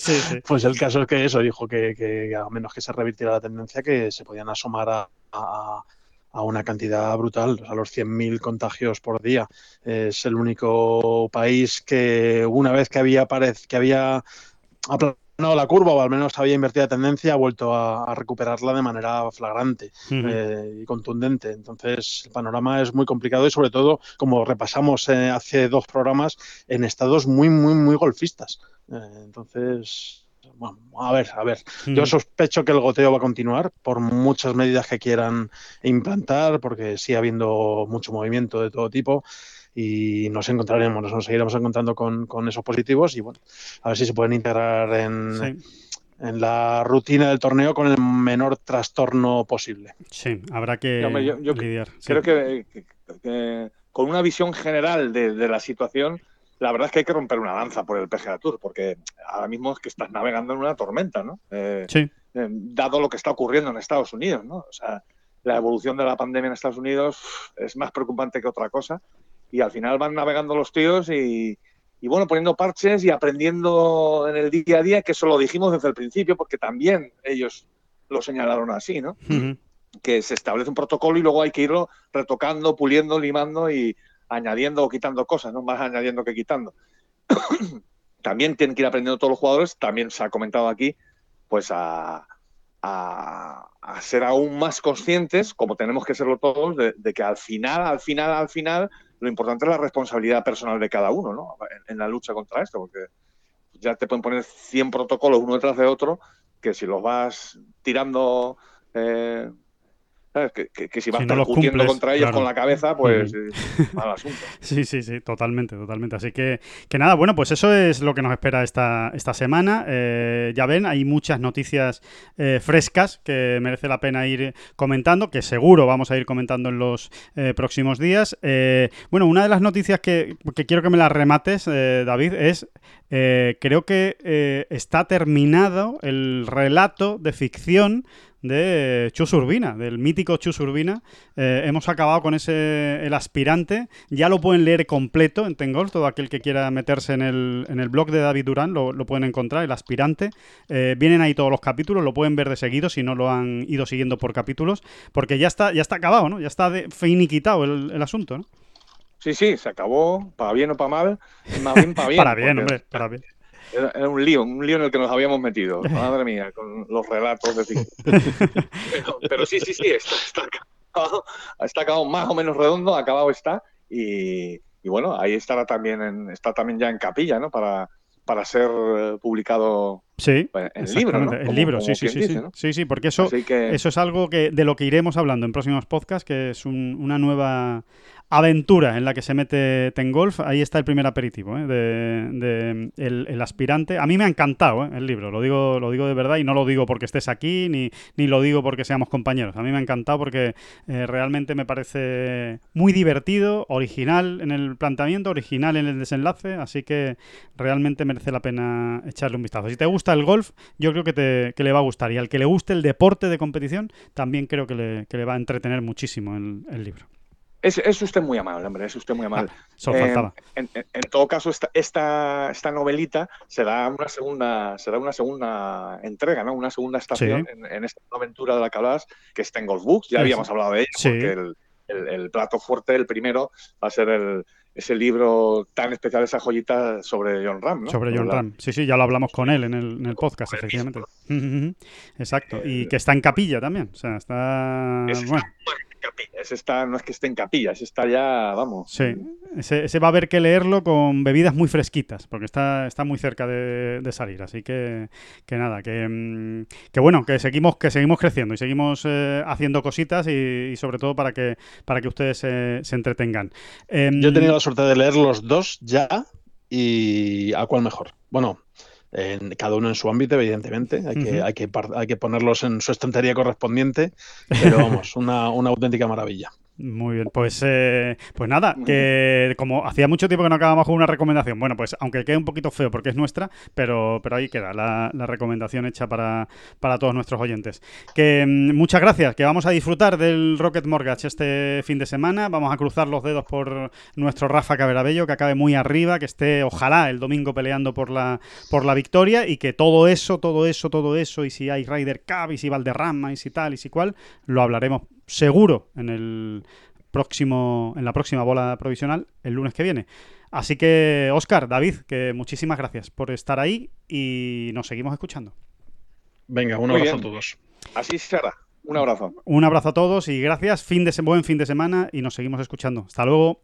Pues el caso es que eso, dijo que, que, a menos que se revirtiera la tendencia, que se podían asomar a a una cantidad brutal, a los 100.000 contagios por día. Es el único país que una vez que había, que había aplanado la curva o al menos había invertido la tendencia, ha vuelto a, recuperarla de manera flagrante eh, y contundente. Entonces, el panorama es muy complicado y sobre todo, como repasamos eh, hace dos programas, en estados muy, muy, muy golfistas. Eh, entonces, bueno, a ver, a ver. Yo sospecho que el goteo va a continuar por muchas medidas que quieran implantar, porque sigue habiendo mucho movimiento de todo tipo y nos encontraremos, nos seguiremos encontrando con, esos positivos y bueno, a ver si se pueden integrar en, en la rutina del torneo con el menor trastorno posible. Sí, habrá que lidiar. Creo que, con una visión general de, de la situación la verdad es que hay que romper una lanza por el PGA Tour, porque ahora mismo es que estás navegando en una tormenta, ¿no? Eh, sí. Eh, dado lo que está ocurriendo en Estados Unidos, ¿no? O sea, la evolución de la pandemia en Estados Unidos es más preocupante que otra cosa. Y al final van navegando los tíos y, bueno, poniendo parches y aprendiendo en el día a día, que eso lo dijimos desde el principio, porque también ellos lo señalaron así, ¿no? Que se establece un protocolo y luego hay que irlo retocando, puliendo, limando y añadiendo o quitando cosas, no más añadiendo que quitando. también tienen que ir aprendiendo todos los jugadores, también se ha comentado aquí, pues a, ser aún más conscientes, como tenemos que serlo todos, de, que al final, al final, al final, lo importante es la responsabilidad personal de cada uno, ¿no? En, la lucha contra esto, porque ya te pueden poner 100 protocolos uno detrás de otro, que si los vas tirando eh, que, si vas si contra ellos con la cabeza, pues mal asunto. Sí, sí, sí, totalmente, totalmente. Así que, que nada, bueno, pues eso es lo que nos espera esta, esta semana. Eh, ya ven, hay muchas noticias eh, frescas que merece la pena ir comentando, que seguro vamos a ir comentando en los eh, próximos días. bueno, una de las noticias que, que quiero que me las remates, David, es creo que está terminado el relato de ficción de Chus Urbina, del mítico Chus Urbina. Eh, hemos acabado con ese el aspirante. Ya lo pueden leer completo en Tengol, todo aquel que quiera meterse en el, en el blog de David Durán lo, pueden encontrar, el aspirante. Eh, vienen ahí todos los capítulos, lo pueden ver de seguido si no lo han ido siguiendo por capítulos, porque ya está, ya está acabado, ¿no? Ya está finiquitado el, el asunto, ¿no? Sí, sí, se acabó, para bien o para mal, más bien para bien. para bien, hombre, para bien. Era, un lío, un lío en el que nos habíamos metido, madre mía, con los relatos de pero, sí, sí, sí, está, está, acabado, está acabado más o menos redondo, acabado está, y, bueno, ahí estará también, está también ya en capilla, ¿no? Para, para ser eh, publicado sí, en el libro, El libro, sí, sí, sí, sí. sí, sí, porque eso, eso es algo que de lo que iremos hablando en próximos podcasts, que es una nueva aventura en la que se mete Tengolf. Ahí está el primer aperitivo ¿eh? el, aspirante. A mí me ha encantado ¿eh? el libro, lo digo, lo digo de verdad y no lo digo porque estés aquí ni, ni lo digo porque seamos compañeros. A mí me ha encantado porque eh, realmente me parece muy divertido, original en el planteamiento, original en el desenlace, así que realmente merece la pena echarle un vistazo. Si te gusta el golf, yo creo que, te, que le va a gustar y al que le guste el deporte de competición, también creo que le, que le va a entretener muchísimo el libro. Es, usted muy amable, hombre, es usted muy amable. Ah, en, todo caso, esta, esta, esta, novelita será una segunda, será una segunda entrega, ¿no? Una segunda estación en, esta aventura de la que hablabas, que está en Golf Books. Ya habíamos hablado de ella, porque el, plato fuerte, el primero, va a ser el, ese libro tan especial, esa joyita sobre John Ram, ¿no? Sobre John Ram. Sí, sí, ya lo hablamos con él en el, en el podcast, efectivamente. Exacto. y que está en capilla también. O sea, está. Bueno. Ese está, no es que esté en capilla, ese está ya, vamos. Sí, ese, va a haber que leerlo con bebidas muy fresquitas, porque está, está muy cerca de, salir. Así que, que nada, que, mm, que, bueno, que seguimos, que seguimos creciendo y seguimos eh, haciendo cositas y, sobre todo para que, para que ustedes se, entretengan. Yo he tenido la suerte de leer los dos ya. y a cuál mejor. Bueno, en, cada uno en su ámbito, evidentemente. Hay que, hay, que, hay que ponerlos en su estantería correspondiente, pero vamos, una, una auténtica maravilla. Muy bien, pues, eh, pues nada, que como hacía mucho tiempo que no acabamos con una recomendación, bueno, pues aunque quede un poquito feo porque es nuestra, pero, pero ahí queda la, recomendación hecha para, todos nuestros oyentes. Que mm, muchas gracias, que vamos a disfrutar del Rocket Mortgage este fin de semana, vamos a cruzar los dedos por nuestro Rafa Caberabello, que acabe muy arriba, que esté ojalá el domingo peleando por la, por la victoria y que todo eso, todo eso, todo eso, y si hay Ryder Cup, y si Valderrama, y si tal, y si cual, lo hablaremos seguro en el próximo, en la próxima bola provisional el lunes que viene. Así que, Oscar, David, que muchísimas gracias por estar ahí y nos seguimos escuchando. Venga, un abrazo a todos. Así será. Un abrazo. Un abrazo a todos y gracias. Fin de buen fin de semana y nos seguimos escuchando. Hasta luego.